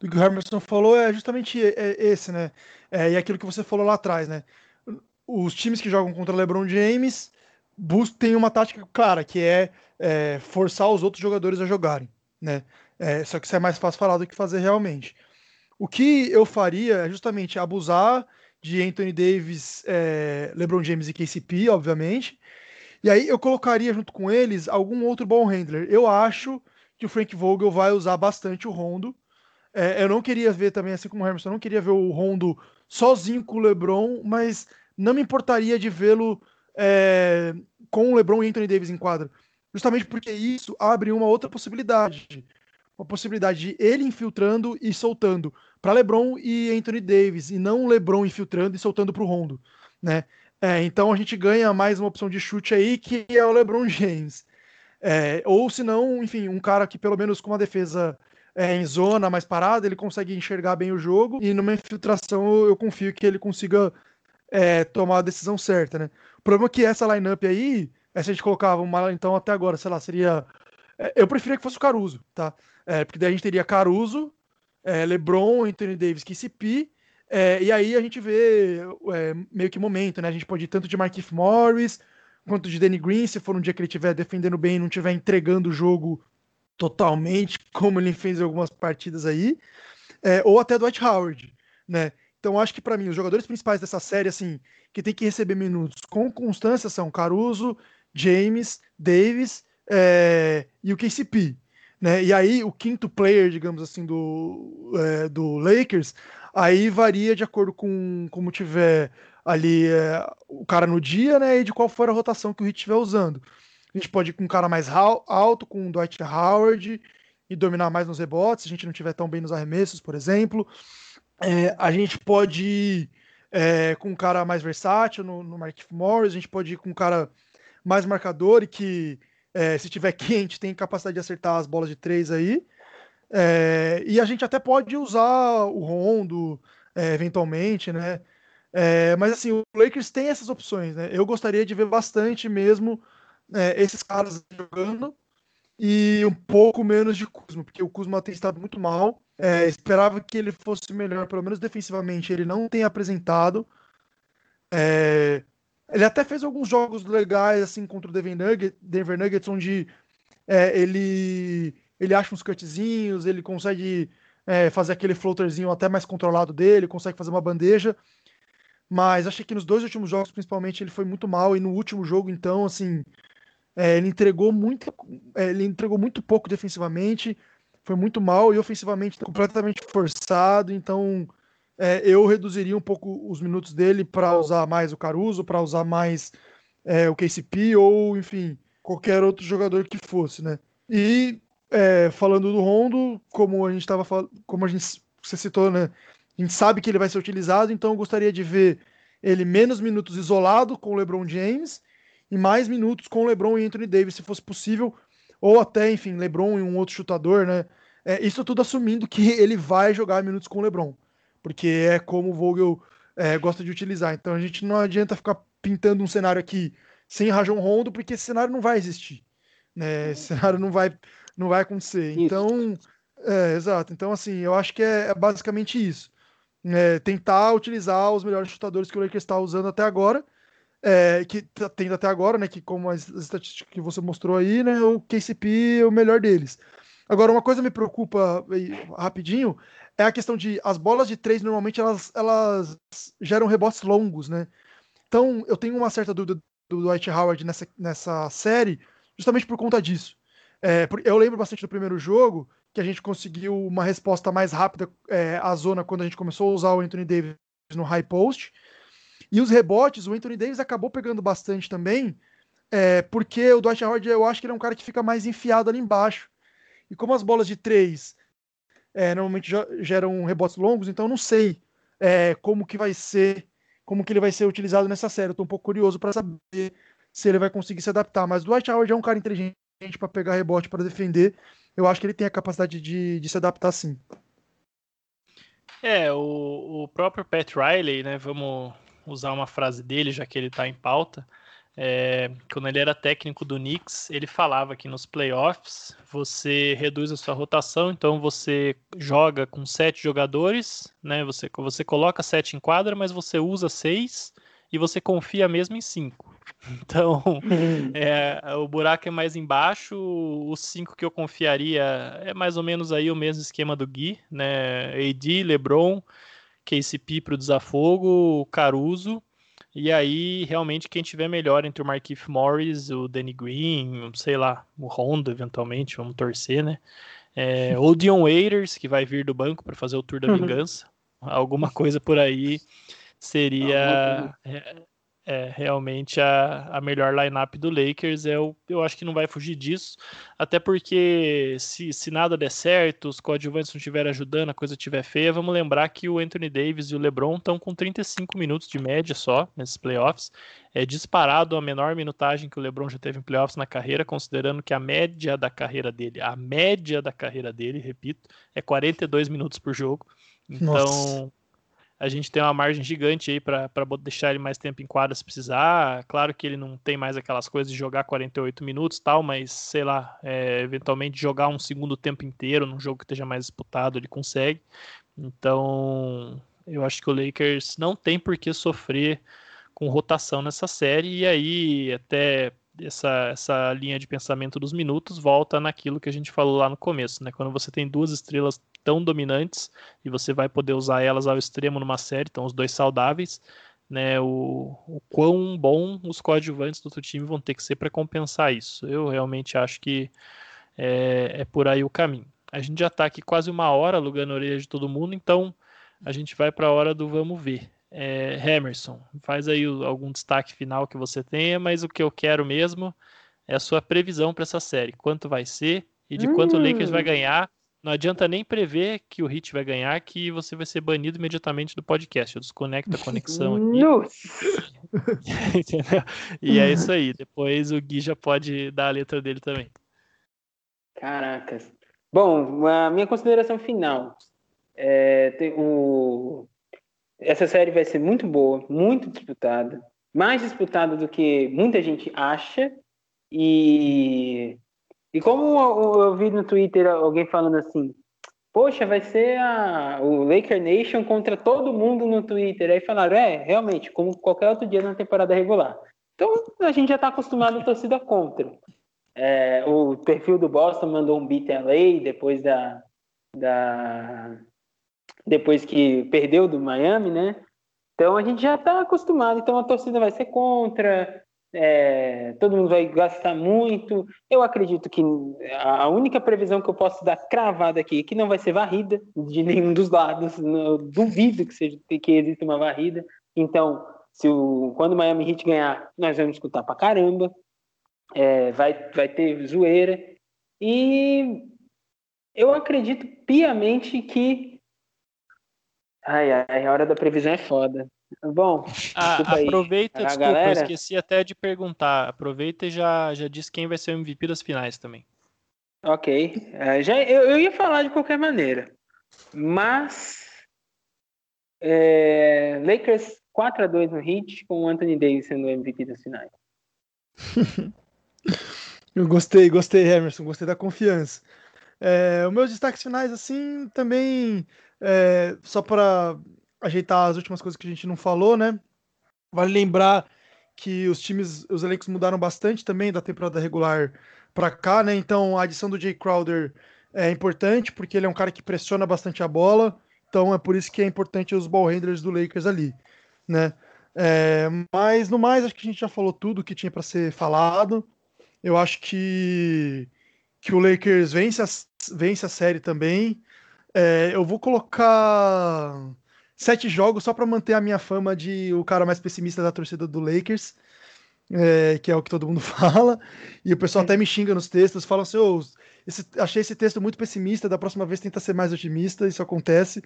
do que o Hermerson falou é justamente esse, né? É, e aquilo que você falou lá atrás, né? Os times que jogam contra LeBron James têm uma tática clara, que é, é, forçar os outros jogadores a jogarem, né? É, só que isso é mais fácil falar do que fazer realmente. O que eu faria é justamente abusar de Anthony Davis, é, LeBron James e KCP, obviamente. E aí eu colocaria junto com eles algum outro ball handler. Eu acho que o Frank Vogel vai usar bastante o Rondo é, eu não queria ver também, assim como o Hermes, eu não queria ver o Rondo sozinho com o LeBron, mas não me importaria de vê-lo é, com o LeBron e Anthony Davis em quadra. Justamente porque isso abre uma outra possibilidade. Uma possibilidade de ele infiltrando e soltando para LeBron e Anthony Davis, e não LeBron infiltrando e soltando para o Rondo. Né? É, então a gente ganha mais uma opção de chute aí, que é o LeBron James. É, ou se não, enfim, um cara que pelo menos com uma defesa é, em zona mais parada, ele consegue enxergar bem o jogo e numa infiltração eu confio que ele consiga é, tomar a decisão certa, né? O problema é que essa lineup aí, é, se a gente colocava uma, então até agora, sei lá, seria. É, eu preferia que fosse o Caruso, tá? É, porque daí a gente teria Caruso, LeBron, Anthony Davis, KCP, é, e aí a gente vê é, meio que momento, né? A gente pode ir tanto de Markif Morris quanto de Danny Green, se for um dia que ele estiver defendendo bem e não estiver entregando o jogo totalmente, [LAUGHS] como ele fez em algumas partidas aí, é, ou até Dwight Howard, né? Então acho que para mim os jogadores principais dessa série, assim, que tem que receber minutos com constância são Caruso, James, Davis é, e o KCP, né? E aí o quinto player, digamos assim, do, é, do Lakers, aí varia de acordo com como tiver ali é, o cara no dia, né? E de qual for a rotação que o Heat estiver usando. A gente pode ir com um cara mais alto, com o Dwight Howard, e dominar mais nos rebotes, se a gente não tiver tão bem nos arremessos, por exemplo. É, a gente pode ir é, com um cara mais versátil no, no Mark Morris, a gente pode ir com um cara mais marcador e que, é, se tiver [LAUGHS] quente, tem capacidade de acertar as bolas de três aí. É, e a gente até pode usar o Rondo, é, eventualmente, né? É, mas assim, o Lakers tem essas opções, né? Eu gostaria de ver bastante mesmo é, esses caras jogando e um pouco menos de Kuzma, porque o Kuzma tem estado muito mal. É, esperava que ele fosse melhor, pelo menos defensivamente. Ele não tem apresentado. É, ele até fez alguns jogos legais assim contra o Denver Nuggets, Denver Nuggets onde é, ele ele acha uns cutzinhos, ele consegue é, fazer aquele floaterzinho até mais controlado dele, consegue fazer uma bandeja. Mas achei que nos dois últimos jogos, principalmente, ele foi muito mal. E no último jogo, então, assim, é, ele entregou muito, é, ele entregou muito pouco defensivamente, foi muito mal e ofensivamente completamente forçado. Então é, eu reduziria um pouco os minutos dele para usar mais o Caruso, para usar mais é, o KCP ou enfim qualquer outro jogador que fosse, né? E é, falando do Rondo, como a gente estava como a gente você citou, né? A gente sabe que ele vai ser utilizado, então eu gostaria de ver ele menos minutos isolado com o LeBron James e mais minutos com LeBron e Anthony Davis, se fosse possível, ou até, enfim, LeBron e um outro chutador, né? É, isso tudo assumindo que [LAUGHS] ele vai jogar minutos com LeBron, porque é como o Vogel é, gosta de utilizar. Então a gente não adianta ficar pintando um cenário aqui sem Rajon Rondo, porque esse cenário não vai existir, né? Esse cenário não vai, não vai acontecer. Isso. Então, é, exato. Então, assim, eu acho que é, é basicamente isso. É, tentar utilizar os melhores chutadores que o Lakers está usando até agora é, que tá tendo até agora, né? Que como as, as estatísticas que você mostrou aí, né? O KCP é o melhor deles. Agora, uma coisa me preocupa rapidinho é a questão de as bolas de três normalmente elas, elas geram rebotes longos, né? Então eu tenho uma certa dúvida do Dwight Howard nessa, nessa série, justamente por conta disso. É, eu lembro bastante do primeiro jogo que a gente conseguiu uma resposta mais rápida é, à zona quando a gente começou a usar o Anthony Davis no high post. E os rebotes, o Anthony Davis acabou pegando bastante também, é, porque o Dwight Howard, eu acho que ele é um cara que fica mais enfiado ali embaixo. E como as bolas de três é, normalmente geram rebotes longos, então não sei é, como que vai ser, como que ele vai ser utilizado nessa série. Eu tô um pouco curioso para saber se ele vai conseguir se adaptar. Mas o Dwight Howard é um cara inteligente para pegar rebote, para defender. Eu acho que ele tem a capacidade de, de se adaptar sim. É, o, o próprio Pat Riley, né? Vamos usar uma frase dele, já que ele está em pauta. É, quando ele era técnico do Knicks, ele falava que nos playoffs você reduz a sua rotação, então você joga com sete jogadores, né? Você, você coloca sete em quadra, mas você usa seis e você confia mesmo em cinco. [LAUGHS] Então, é, o buraco é mais embaixo. Os cinco que eu confiaria é mais ou menos aí o mesmo esquema do Gui, né? AD, LeBron, KCP para o desafogo, Caruso e aí, realmente, quem tiver melhor entre o Markif Morris, o Danny Green, sei lá, o Rondo, eventualmente, vamos torcer, né? É, [LAUGHS] ou Dion Waiters, que vai vir do banco para fazer o Tour da uhum. Vingança. Alguma coisa por aí seria é realmente a, a melhor lineup do Lakers. Eu, eu acho que não vai fugir disso, até porque se, se nada der certo, os coadjuvantes não estiverem ajudando, a coisa estiver feia, vamos lembrar que o Anthony Davis e o LeBron estão com 35 minutos de média só nesses playoffs. É disparado a menor minutagem que o LeBron já teve em playoffs na carreira, considerando que a média da carreira dele, a média da carreira dele, repito, é 42 minutos por jogo. Então, Nossa a gente tem uma margem gigante aí para deixar ele mais tempo em quadra se precisar. Claro que ele não tem mais aquelas coisas de jogar 48 minutos tal, mas sei lá, é, eventualmente jogar um segundo tempo inteiro num jogo que esteja mais disputado, ele consegue. Então, eu acho que o Lakers não tem por que sofrer com rotação nessa série, e aí até essa, essa linha de pensamento dos minutos volta naquilo que a gente falou lá no começo, né? Quando você tem duas estrelas tão dominantes e você vai poder usar elas ao extremo numa série, então os dois saudáveis, né? O, o quão bom os coadjuvantes do outro time vão ter que ser para compensar isso. Eu realmente acho que é, é por aí o caminho. A gente já está aqui quase uma hora alugando a orelha de todo mundo, então a gente vai para a hora do vamos ver. É, Emerson, faz aí algum destaque final que você tenha, mas o que eu quero mesmo é a sua previsão para essa série. Quanto vai ser e de hum. quanto o Lakers vai hum. ganhar. Não adianta nem prever que o Hit vai ganhar, que você vai ser banido imediatamente do podcast. Eu desconecto a conexão aqui. [LAUGHS] [LAUGHS] e é isso aí. Depois o Gui já pode dar a letra dele também. Caracas. Bom, a minha consideração final. É, tem, o, essa série vai ser muito boa, muito disputada, mais disputada do que muita gente acha. E, e como eu, eu vi no Twitter alguém falando assim, poxa, vai ser a, o Laker Nation contra todo mundo no Twitter. Aí falaram, é, realmente, como qualquer outro dia na temporada regular. Então a gente já está acostumado a torcida contra. É, o perfil do Boston mandou um beat LA depois da, da, depois que perdeu do Miami, né? Então a gente já está acostumado. Então a torcida vai ser contra, é, todo mundo vai gastar muito. Eu acredito que a única previsão que eu posso dar cravada aqui é que não vai ser varrida de nenhum dos lados. Eu duvido que, seja, que exista uma varrida. Então, se o, quando o Miami Heat ganhar, nós vamos escutar pra caramba. É, vai, vai ter zoeira. E eu acredito piamente que Ai, ai, a hora da previsão é foda. Bom, ah, aproveita, desculpa, galera... eu esqueci até de perguntar. Aproveita e já, já diz quem vai ser o MVP das finais também. Ok. Uh, já, eu, eu ia falar de qualquer maneira. Mas. É, Lakers 4x2 no hit, com o Anthony Davis sendo o MVP das finais. [LAUGHS] eu gostei, gostei, Emerson, gostei da confiança. É, os meus destaques finais, assim, também é, só para ajeitar as últimas coisas que a gente não falou, né? Vale lembrar que os times, os elencos mudaram bastante também da temporada regular para cá, né? Então a adição do Jay Crowder é importante porque ele é um cara que pressiona bastante a bola. Então é por isso que é importante os ball handlers do Lakers ali, né? É, mas no mais acho que a gente já falou tudo que tinha para ser falado. Eu acho que que o Lakers vence a, vence a série também. É, eu vou colocar sete jogos só para manter a minha fama de o cara mais pessimista da torcida do Lakers, é, que é o que todo mundo [LAUGHS] fala. E o pessoal até me xinga nos textos, falam assim: oh, esse, achei esse texto muito pessimista, da próxima vez tenta ser mais otimista, isso acontece.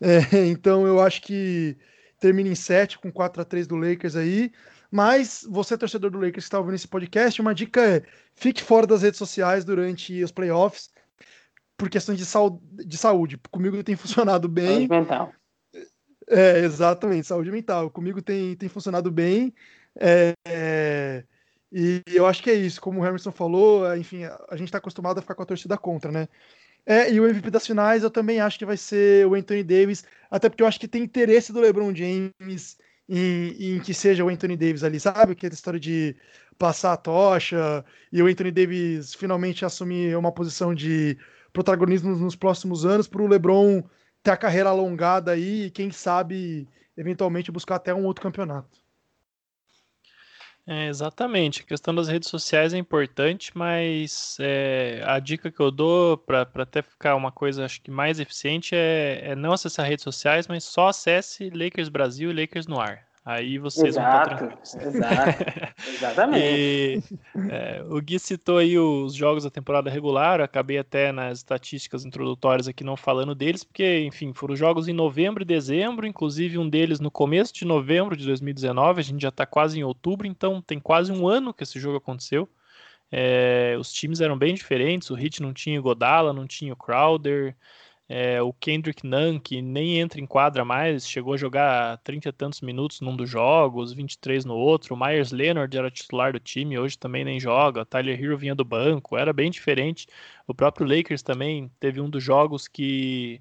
É, [LAUGHS] então eu acho que termina em 7 com 4 a 3 do Lakers aí. Mas você, torcedor do Lakers que está ouvindo esse podcast, uma dica é fique fora das redes sociais durante os playoffs, por questões de, de saúde. Comigo tem funcionado bem. Saúde mental. É, exatamente, saúde mental. Comigo tem, tem funcionado bem. É, é, e eu acho que é isso. Como o Emerson falou, enfim, a, a gente está acostumado a ficar com a torcida contra, né? É, e o MVP das finais eu também acho que vai ser o Anthony Davis, até porque eu acho que tem interesse do LeBron James em, em que seja o Anthony Davis ali, sabe? Aquela história de passar a tocha e o Anthony Davis finalmente assumir uma posição de protagonismo nos próximos anos para o LeBron ter a carreira alongada aí e quem sabe eventualmente buscar até um outro campeonato. É, exatamente. A questão das redes sociais é importante, mas é, a dica que eu dou para até ficar uma coisa acho que mais eficiente é, é, não acessar redes sociais, mas só acesse Lakers Brasil e Lakers no ar. Aí vocês exato, vão estar. Exato, [LAUGHS] exatamente. e, é, o Gui citou aí os jogos da temporada regular, acabei até nas estatísticas introdutórias aqui não falando deles, porque, enfim, foram jogos em novembro e dezembro, inclusive um deles no começo de novembro de 2019, a gente já está quase em outubro, então tem quase um ano que esse jogo aconteceu. É, os times eram bem diferentes, o Heat não tinha o Godala, não tinha o Crowder, é, o Kendrick Nunn, que nem entra em quadra mais, chegou a jogar 30 e tantos minutos num dos jogos, 23 no outro. O Myers Leonard era titular do time, hoje também nem joga. Tyler Hero vinha do banco, era bem diferente. O próprio Lakers também teve um dos jogos que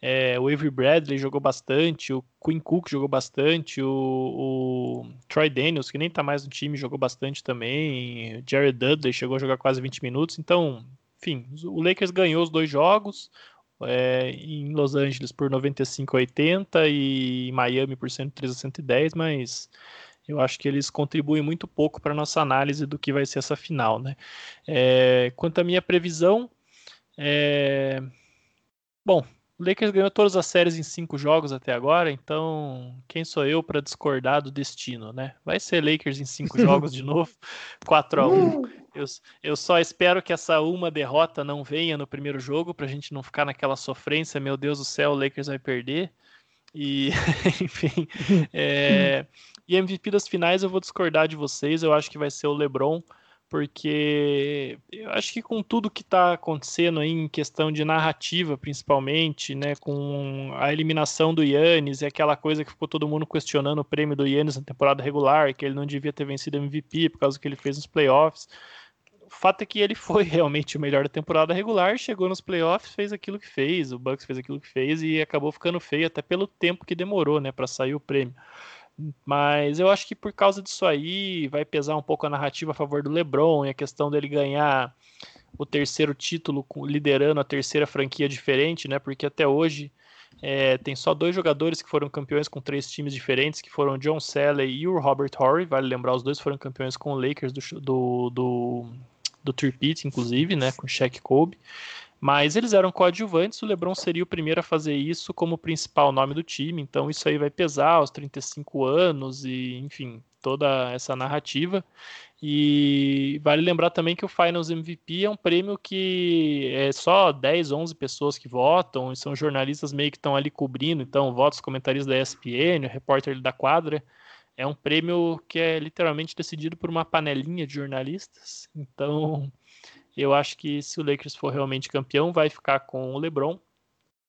é, o Avery Bradley jogou bastante, o Quinn Cook jogou bastante, o, o, Troy Daniels, que nem tá mais no time, jogou bastante também. Jared Dudley chegou a jogar quase 20 minutos. Então, enfim, o Lakers ganhou os dois jogos é, em Los Angeles por 95 a 80 e em Miami por 103 a 110, mas eu acho que eles contribuem muito pouco para nossa análise do que vai ser essa final, né? É, quanto à minha previsão, é... bom, o Lakers ganhou todas as séries em cinco jogos até agora, então quem sou eu para discordar do destino, né? Vai ser Lakers em cinco [LAUGHS] jogos de novo, 4 a 1 eu, eu só espero que essa uma derrota não venha no primeiro jogo, para a gente não ficar naquela sofrência, meu Deus do céu, o Lakers vai perder. E, [LAUGHS] enfim, [LAUGHS] é... e MVP das finais eu vou discordar de vocês, eu acho que vai ser o LeBron porque eu acho que com tudo que está acontecendo aí em questão de narrativa, principalmente, né, com a eliminação do Yannis e aquela coisa que ficou todo mundo questionando o prêmio do Yannis na temporada regular, que ele não devia ter vencido MVP por causa do que ele fez nos playoffs. Fato é que ele foi [LAUGHS] realmente o melhor da temporada regular, chegou nos playoffs, fez aquilo que fez, o Bucks fez aquilo que fez e acabou ficando feio até pelo tempo que demorou, né, para sair o prêmio. Mas eu acho que por causa disso aí vai pesar um pouco a narrativa a favor do LeBron e a questão dele ganhar o terceiro título liderando a terceira franquia diferente, né? Porque até hoje é, tem só dois jogadores que foram campeões com três times diferentes, que foram John Salley e o Robert Horry. Vale lembrar, os dois foram campeões com o Lakers do, do, do, do Tripit, inclusive, né? Com Shaq Kobe. Mas eles eram coadjuvantes, o LeBron seria o primeiro a fazer isso como principal nome do time, então isso aí vai pesar aos 35 anos e, enfim, toda essa narrativa. E vale lembrar também que o Finals MVP é um prêmio que é só 10, 11 pessoas que votam, e são jornalistas meio que estão ali cobrindo, então votos comentaristas da ESPN, o repórter da quadra. É um prêmio que é literalmente decidido por uma panelinha de jornalistas, então eu acho que se o Lakers for realmente campeão, vai ficar com o LeBron.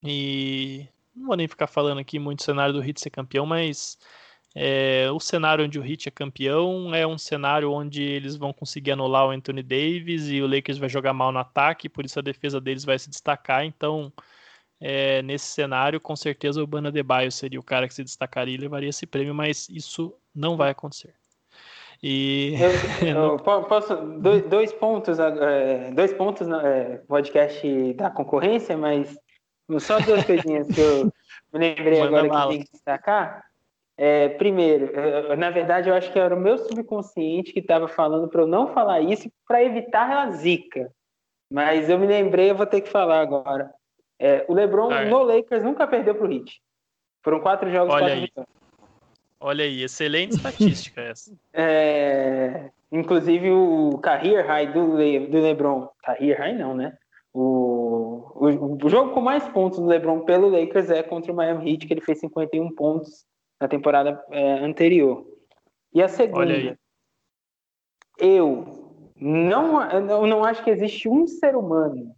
E não vou nem ficar falando aqui muito do cenário do Heat ser campeão, mas é, o cenário onde o Heat é campeão é um cenário onde eles vão conseguir anular o Anthony Davis e o Lakers vai jogar mal no ataque, por isso a defesa deles vai se destacar. Então, é, nesse cenário, com certeza o Bana Debaio seria o cara que se destacaria e levaria esse prêmio, mas isso não vai acontecer. E eu, [LAUGHS] eu posso dois, dois pontos, é, dois pontos no é, podcast da concorrência, mas só duas [LAUGHS] coisinhas que eu me lembrei Manda agora que tem que destacar. É, primeiro, na verdade, eu acho que era o meu subconsciente que estava falando para eu não falar isso para evitar a zica. Mas eu me lembrei, eu vou ter que falar agora. É, o LeBron ah, é. no Lakers nunca perdeu para o Heat. Foram quatro jogos, Olha quatro aí. vitórias. Olha aí, excelente estatística essa. [LAUGHS] É, inclusive o career high do, Le, do LeBron, career high não, né? O, o, o, jogo com mais pontos do LeBron pelo Lakers é contra o Miami Heat, que ele fez 51 pontos na temporada é, anterior. E a segunda, eu não, eu não acho que existe um ser humano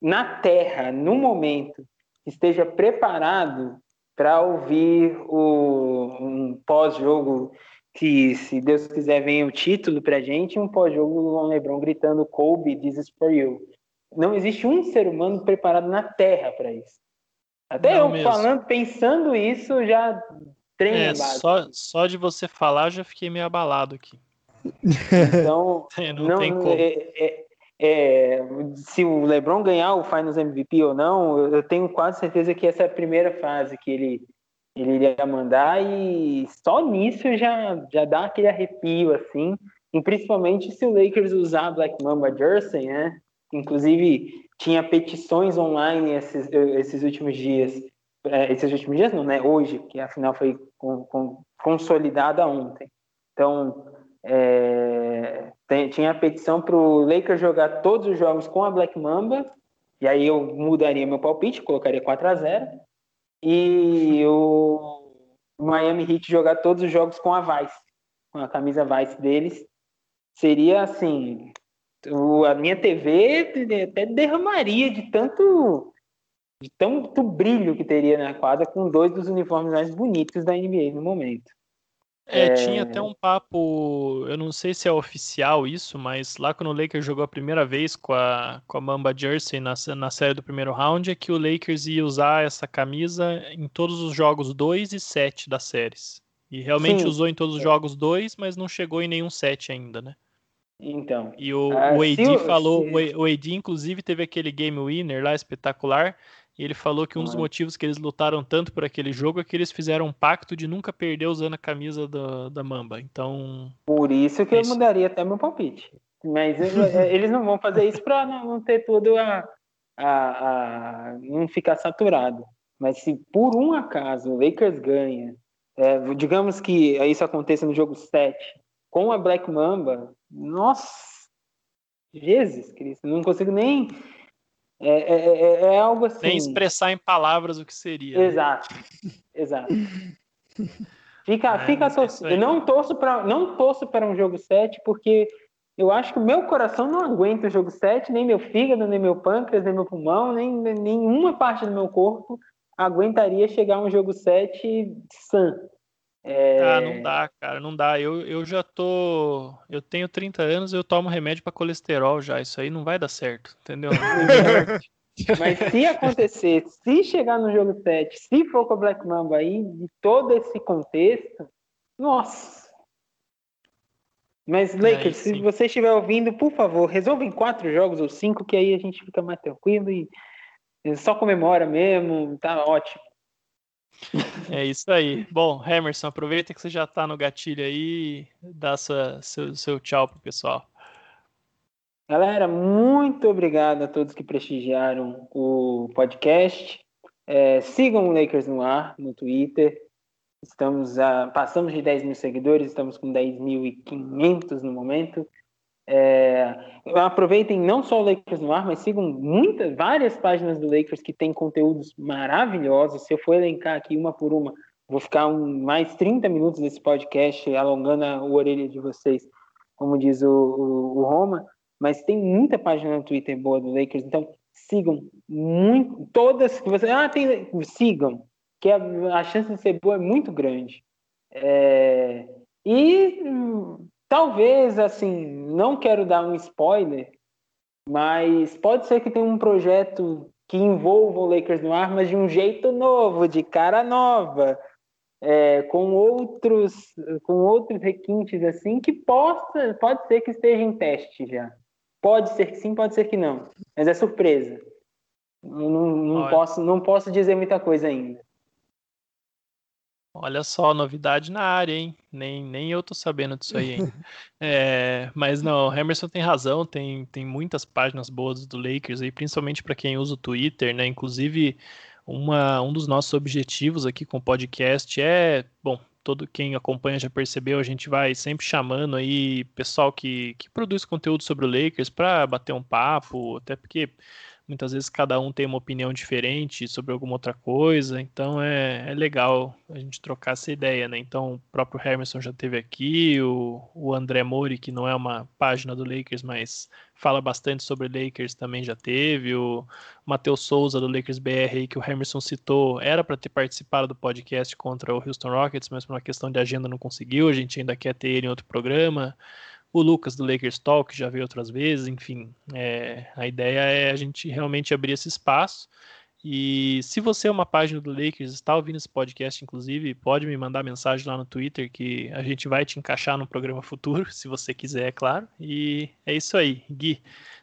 na Terra, no momento, que esteja preparado para ouvir o, um pós-jogo que, se Deus quiser, venha o título para gente, um pós-jogo do LeBron gritando Kobe, this is for you. Não existe um ser humano preparado na Terra para isso. Até Não eu mesmo. falando, pensando isso, já treino É, a só, só de você falar já fiquei meio abalado aqui. Então, [LAUGHS] Não, não, tem como. é- é- é, se o LeBron ganhar o Finals MVP ou não, eu tenho quase certeza que essa é a primeira fase que ele, ele iria mandar e só nisso já, já dá aquele arrepio, assim, e principalmente se o Lakers usar a Black Mamba Jersey, né? Inclusive, tinha petições online esses, esses últimos dias, é, esses últimos dias não, né? Hoje, que afinal foi con- con- consolidada ontem. Então, é, tem- tinha a petição para o Lakers jogar todos os jogos com a Black Mamba, e aí eu mudaria meu palpite, colocaria 4 a 0 e o Miami Heat jogar todos os jogos com a Vice, com a camisa Vice deles. Seria assim, a minha TV até derramaria de tanto de tanto brilho que teria na quadra com dois dos uniformes mais bonitos da NBA no momento. É, tinha até um papo, eu não sei se é oficial isso, mas lá quando o Lakers jogou a primeira vez com a, com a Mamba Jersey na, na série do primeiro round, é que o Lakers ia usar essa camisa em todos os jogos 2 e 7 das séries. E realmente Sim. usou em todos os jogos 2, mas não chegou em nenhum 7 ainda, né? Então, E o, Ah, o AD falou, se- o AD inclusive teve aquele game winner lá espetacular, e ele falou que um dos Ah. motivos que eles lutaram tanto por aquele jogo é que eles fizeram um pacto de nunca perder usando a camisa da, da Mamba. Então, por isso que eu Isso. mudaria até meu palpite. Mas eu- é, eles não vão fazer isso para não, não ter tudo a, a, a- não ficar saturado. Mas se por um acaso o Lakers ganha, é, digamos que isso aconteça no jogo 7, com a Black Mamba, nossa, Jesus Cristo, não consigo nem. É, é, é- é algo assim. nem expressar em palavras o que seria. né? Exato, exato. Fica, É, fica mas é não torço para não torço para um jogo 7 porque eu acho que o meu coração não aguenta o jogo 7, nem meu fígado, nem meu pâncreas, nem meu pulmão, nem nem- nenhuma parte do meu corpo aguentaria chegar a um jogo 7 sã. É, Ah, não dá, cara, não dá. Eu, eu já tô. Eu tenho 30 anos eu tomo remédio pra colesterol já. Isso aí não vai dar certo, entendeu? [LAUGHS] Mas se acontecer, se chegar no jogo 7, se for com a Black Mamba aí, de todo esse contexto, nossa. Mas, Lakers, se você estiver ouvindo, por favor, resolva em quatro jogos ou cinco, que aí a gente fica mais tranquilo e e só comemora mesmo, tá ótimo. [LAUGHS] É isso aí. Bom, Emerson, aproveita que você já tá no gatilho aí e dá sua, seu, seu tchau pro pessoal. Galera, muito obrigado a todos que prestigiaram o podcast. É, sigam o Lakers no ar no Twitter. Estamos a, passamos de 10 mil seguidores, estamos com 10.500 no momento. É, aproveitem não só o Lakers no ar, mas sigam muitas, várias páginas do Lakers que têm conteúdos maravilhosos. Se eu for elencar aqui uma por uma, vou ficar um, mais 30 minutos desse podcast alongando a, o orelha de vocês, como diz o, o, o Roma mas tem muita página no Twitter boa do Lakers, então sigam muito, todas que você. Ah, tem. Sigam, que a, a chance de ser boa é muito grande. É, e talvez, assim, não quero dar um spoiler, mas pode ser que tenha um projeto que envolva o Lakers no ar, mas de um jeito novo, de cara nova. É, com outros com outros requintes assim que possa pode ser que esteja em teste já Pode ser que sim, pode ser que não. Mas é surpresa. Não, não, posso, não posso dizer muita coisa ainda. Olha só, novidade na área, hein? Nem, nem eu tô sabendo disso aí, hein? [LAUGHS] é, mas não, Emerson tem razão, tem, tem muitas páginas boas do Lakers aí, principalmente para quem usa o Twitter, né? Inclusive, uma, um dos nossos objetivos aqui com o podcast é, bom, todo quem acompanha já percebeu, a gente vai sempre chamando aí pessoal que, que produz conteúdo sobre o Lakers para bater um papo, até porque muitas vezes cada um tem uma opinião diferente sobre alguma outra coisa, então é, é legal a gente trocar essa ideia, né? Então o próprio Hermerson já teve aqui, o, o André Mori, que não é uma página do Lakers, mas fala bastante sobre Lakers, também já teve, o Matheus Souza do Lakers BR aí, que o Hermerson citou, era para ter participado do podcast contra o Houston Rockets, mas por uma questão de agenda não conseguiu, a gente ainda quer ter ele em outro programa o Lucas do Lakers Talk já veio outras vezes, enfim, é, a ideia é a gente realmente abrir esse espaço. E se você é uma página do Lakers, está ouvindo esse podcast, inclusive, pode me mandar mensagem lá no Twitter que a gente vai te encaixar no programa futuro, [LAUGHS] se você quiser, é claro. E é isso aí. Gui,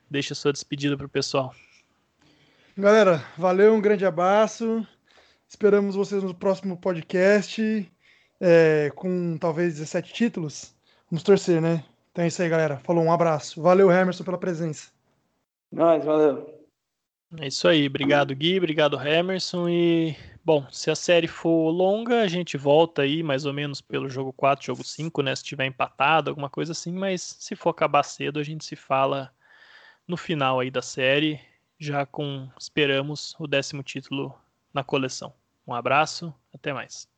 deixa a sua despedida para o pessoal. Galera, valeu, um grande abraço. Esperamos vocês no próximo podcast, é, com talvez 17 títulos. Vamos torcer, né? Então é isso aí, galera. Falou, um abraço. Valeu, Emerson, pela presença. Nós, valeu. É isso aí. Obrigado, Gui. Obrigado, Emerson. E, bom, se a série for longa, a gente volta aí mais ou menos pelo jogo 4, jogo 5, né? Se tiver empatado, alguma coisa assim. Mas se for acabar cedo, a gente se fala no final aí da série, já com, esperamos, o décimo título na coleção. Um abraço, até mais.